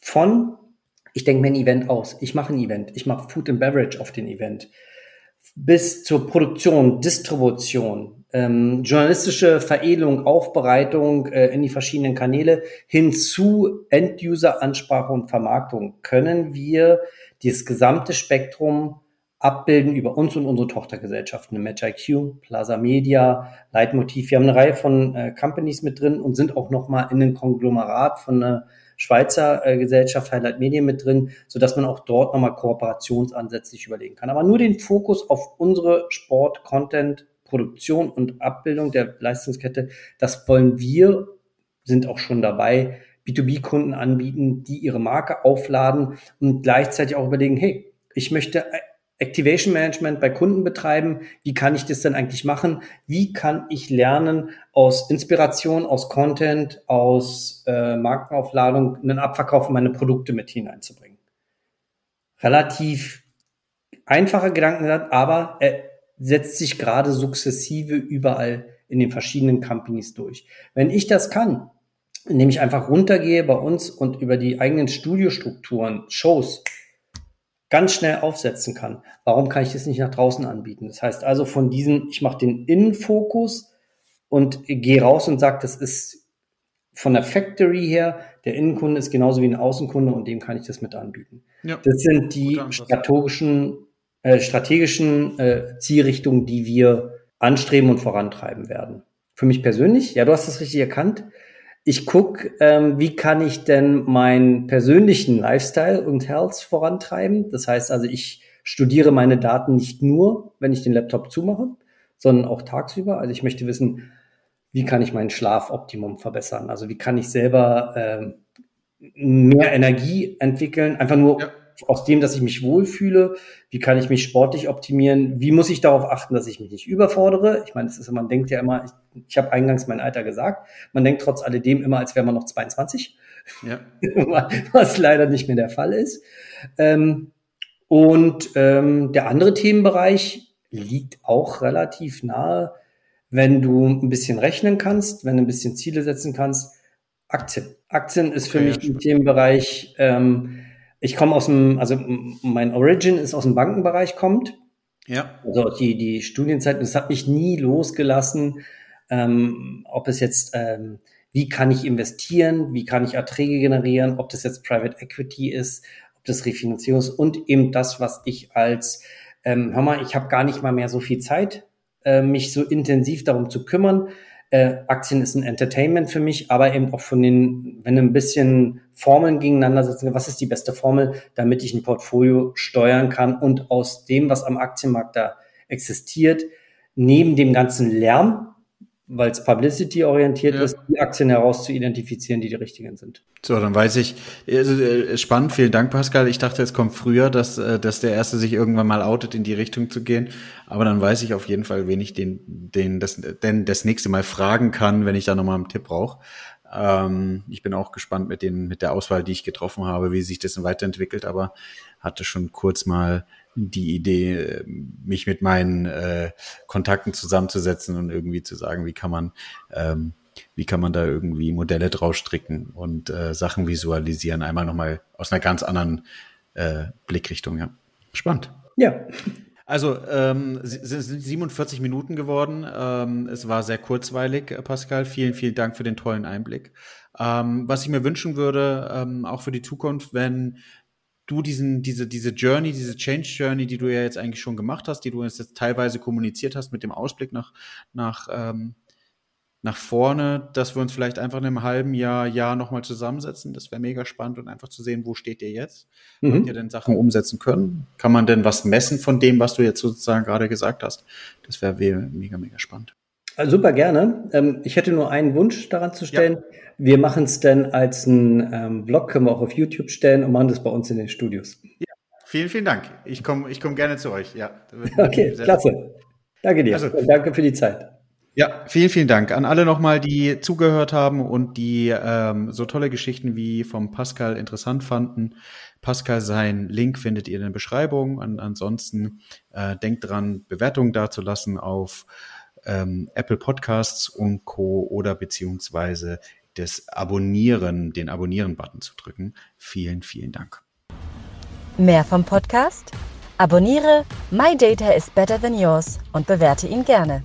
von, ich denke mir ein Event aus, ich mache ein Event, ich mache Food and Beverage auf den Event, bis zur Produktion, Distribution, ähm, journalistische Veredelung, Aufbereitung äh, in die verschiedenen Kanäle hin zu End-User-Ansprache und Vermarktung können wir dieses gesamte Spektrum abbilden über uns und unsere Tochtergesellschaften, MatchIQ, Plaza Media, Leitmotiv. Wir haben eine Reihe von äh, Companies mit drin und sind auch nochmal in einem Konglomerat von einer Schweizer äh, Gesellschaft Highlight Medien mit drin, so dass man auch dort nochmal Kooperationsansätze sich überlegen kann. Aber nur den Fokus auf unsere Sport-Content Produktion und Abbildung der Leistungskette, das wollen wir, sind auch schon dabei, B2B-Kunden anbieten, die ihre Marke aufladen und gleichzeitig auch überlegen, hey, ich möchte Activation Management bei Kunden betreiben. Wie kann ich das denn eigentlich machen? Wie kann ich lernen, aus Inspiration, aus Content, aus äh, Markenaufladung einen Abverkauf in meine Produkte mit hineinzubringen? Relativ einfacher Gedanken, aber äh, setzt sich gerade sukzessive überall in den verschiedenen Companies durch. Wenn ich das kann, indem ich einfach runtergehe bei uns und über die eigenen Studiostrukturen, Shows ganz schnell aufsetzen kann, warum kann ich das nicht nach draußen anbieten? Das heißt also von diesen, ich mache den Innenfokus und gehe raus und sage, das ist von der Factory her, der Innenkunde ist genauso wie ein Außenkunde und dem kann ich das mit anbieten. Ja. Das sind die strategischen äh, strategischen äh, Zielrichtungen, die wir anstreben und vorantreiben werden. Für mich persönlich, ja, du hast das richtig erkannt. Ich gucke, ähm, wie kann ich denn meinen persönlichen Lifestyle und Health vorantreiben. Das heißt also, ich studiere meine Daten nicht nur, wenn ich den Laptop zumache, sondern auch tagsüber. Also ich möchte wissen, wie kann ich meinen Schlafoptimum verbessern? Also wie kann ich selber ähm, mehr Energie entwickeln, einfach nur ja. Aus dem, dass ich mich wohlfühle. Wie kann ich mich sportlich optimieren? Wie muss ich darauf achten, dass ich mich nicht überfordere? Ich meine, es ist, man denkt ja immer, ich, ich habe eingangs mein Alter gesagt, man denkt trotz alledem immer, als wäre man noch 22, ja. was leider nicht mehr der Fall ist. Ähm, und ähm, der andere Themenbereich liegt auch relativ nahe, wenn du ein bisschen rechnen kannst, wenn du ein bisschen Ziele setzen kannst Aktien. Aktien ist für okay, mich ein Themenbereich. Ähm, ich komme aus dem, also mein Origin ist aus dem Bankenbereich kommt. Ja. Also die, die Studienzeit, das hat mich nie losgelassen. Ähm, ob es jetzt, ähm, wie kann ich investieren, wie kann ich Erträge generieren, ob das jetzt Private Equity ist, ob das Refinanzierung ist und eben das, was ich als, ähm, hör mal, ich habe gar nicht mal mehr so viel Zeit, äh, mich so intensiv darum zu kümmern äh, Aktien ist ein Entertainment für mich, aber eben auch von den, wenn ein bisschen Formeln gegeneinander setzen, was ist die beste Formel, damit ich ein Portfolio steuern kann und aus dem, was am Aktienmarkt da existiert, neben dem ganzen Lärm, weil es Publicity orientiert ja. ist, die Aktien heraus zu identifizieren, die die richtigen sind. So, dann weiß ich, also, äh, spannend, vielen Dank, Pascal. Ich dachte, es kommt früher, dass, äh, dass der Erste sich irgendwann mal outet, in die Richtung zu gehen. Aber dann weiß ich auf jeden Fall, wen ich den, den, das, denn das nächste Mal fragen kann, wenn ich da nochmal einen Tipp brauche. Ähm, ich bin auch gespannt mit den, mit der Auswahl, die ich getroffen habe, wie sich das weiterentwickelt, aber hatte schon kurz mal die Idee, mich mit meinen äh, Kontakten zusammenzusetzen und irgendwie zu sagen, wie kann man, ähm, wie kann man da irgendwie Modelle draus stricken und äh, Sachen visualisieren, einmal nochmal aus einer ganz anderen äh, Blickrichtung. Ja. Spannend. Ja. Also ähm, es sind 47 Minuten geworden. Ähm, es war sehr kurzweilig, äh, Pascal. Vielen, vielen Dank für den tollen Einblick. Ähm, was ich mir wünschen würde, ähm, auch für die Zukunft, wenn du diesen, diese, diese Journey, diese Change Journey, die du ja jetzt eigentlich schon gemacht hast, die du jetzt teilweise kommuniziert hast mit dem Ausblick nach, nach, ähm, nach vorne, dass wir uns vielleicht einfach in einem halben Jahr, Jahr nochmal zusammensetzen. Das wäre mega spannend und einfach zu sehen, wo steht ihr jetzt? Mhm. Habt ihr denn Sachen umsetzen können? Kann man denn was messen von dem, was du jetzt sozusagen gerade gesagt hast? Das wäre mega, mega spannend. Also super gerne. Ähm, ich hätte nur einen Wunsch daran zu stellen. Ja. Wir machen es denn als ein ähm, Blog, können wir auch auf YouTube stellen und machen das bei uns in den Studios. Ja, vielen, vielen Dank. Ich komme ich komm gerne zu euch. Ja. Okay, klasse. Danke dir. Also, danke für die Zeit. Ja, vielen, vielen Dank an alle nochmal, die zugehört haben und die ähm, so tolle Geschichten wie vom Pascal interessant fanden. Pascal, sein Link findet ihr in der Beschreibung. An, ansonsten äh, denkt dran, Bewertungen dazulassen auf ähm, Apple Podcasts und Co. oder beziehungsweise das Abonnieren, den Abonnieren-Button zu drücken. Vielen, vielen Dank. Mehr vom Podcast? Abonniere My Data is Better Than Yours und bewerte ihn gerne.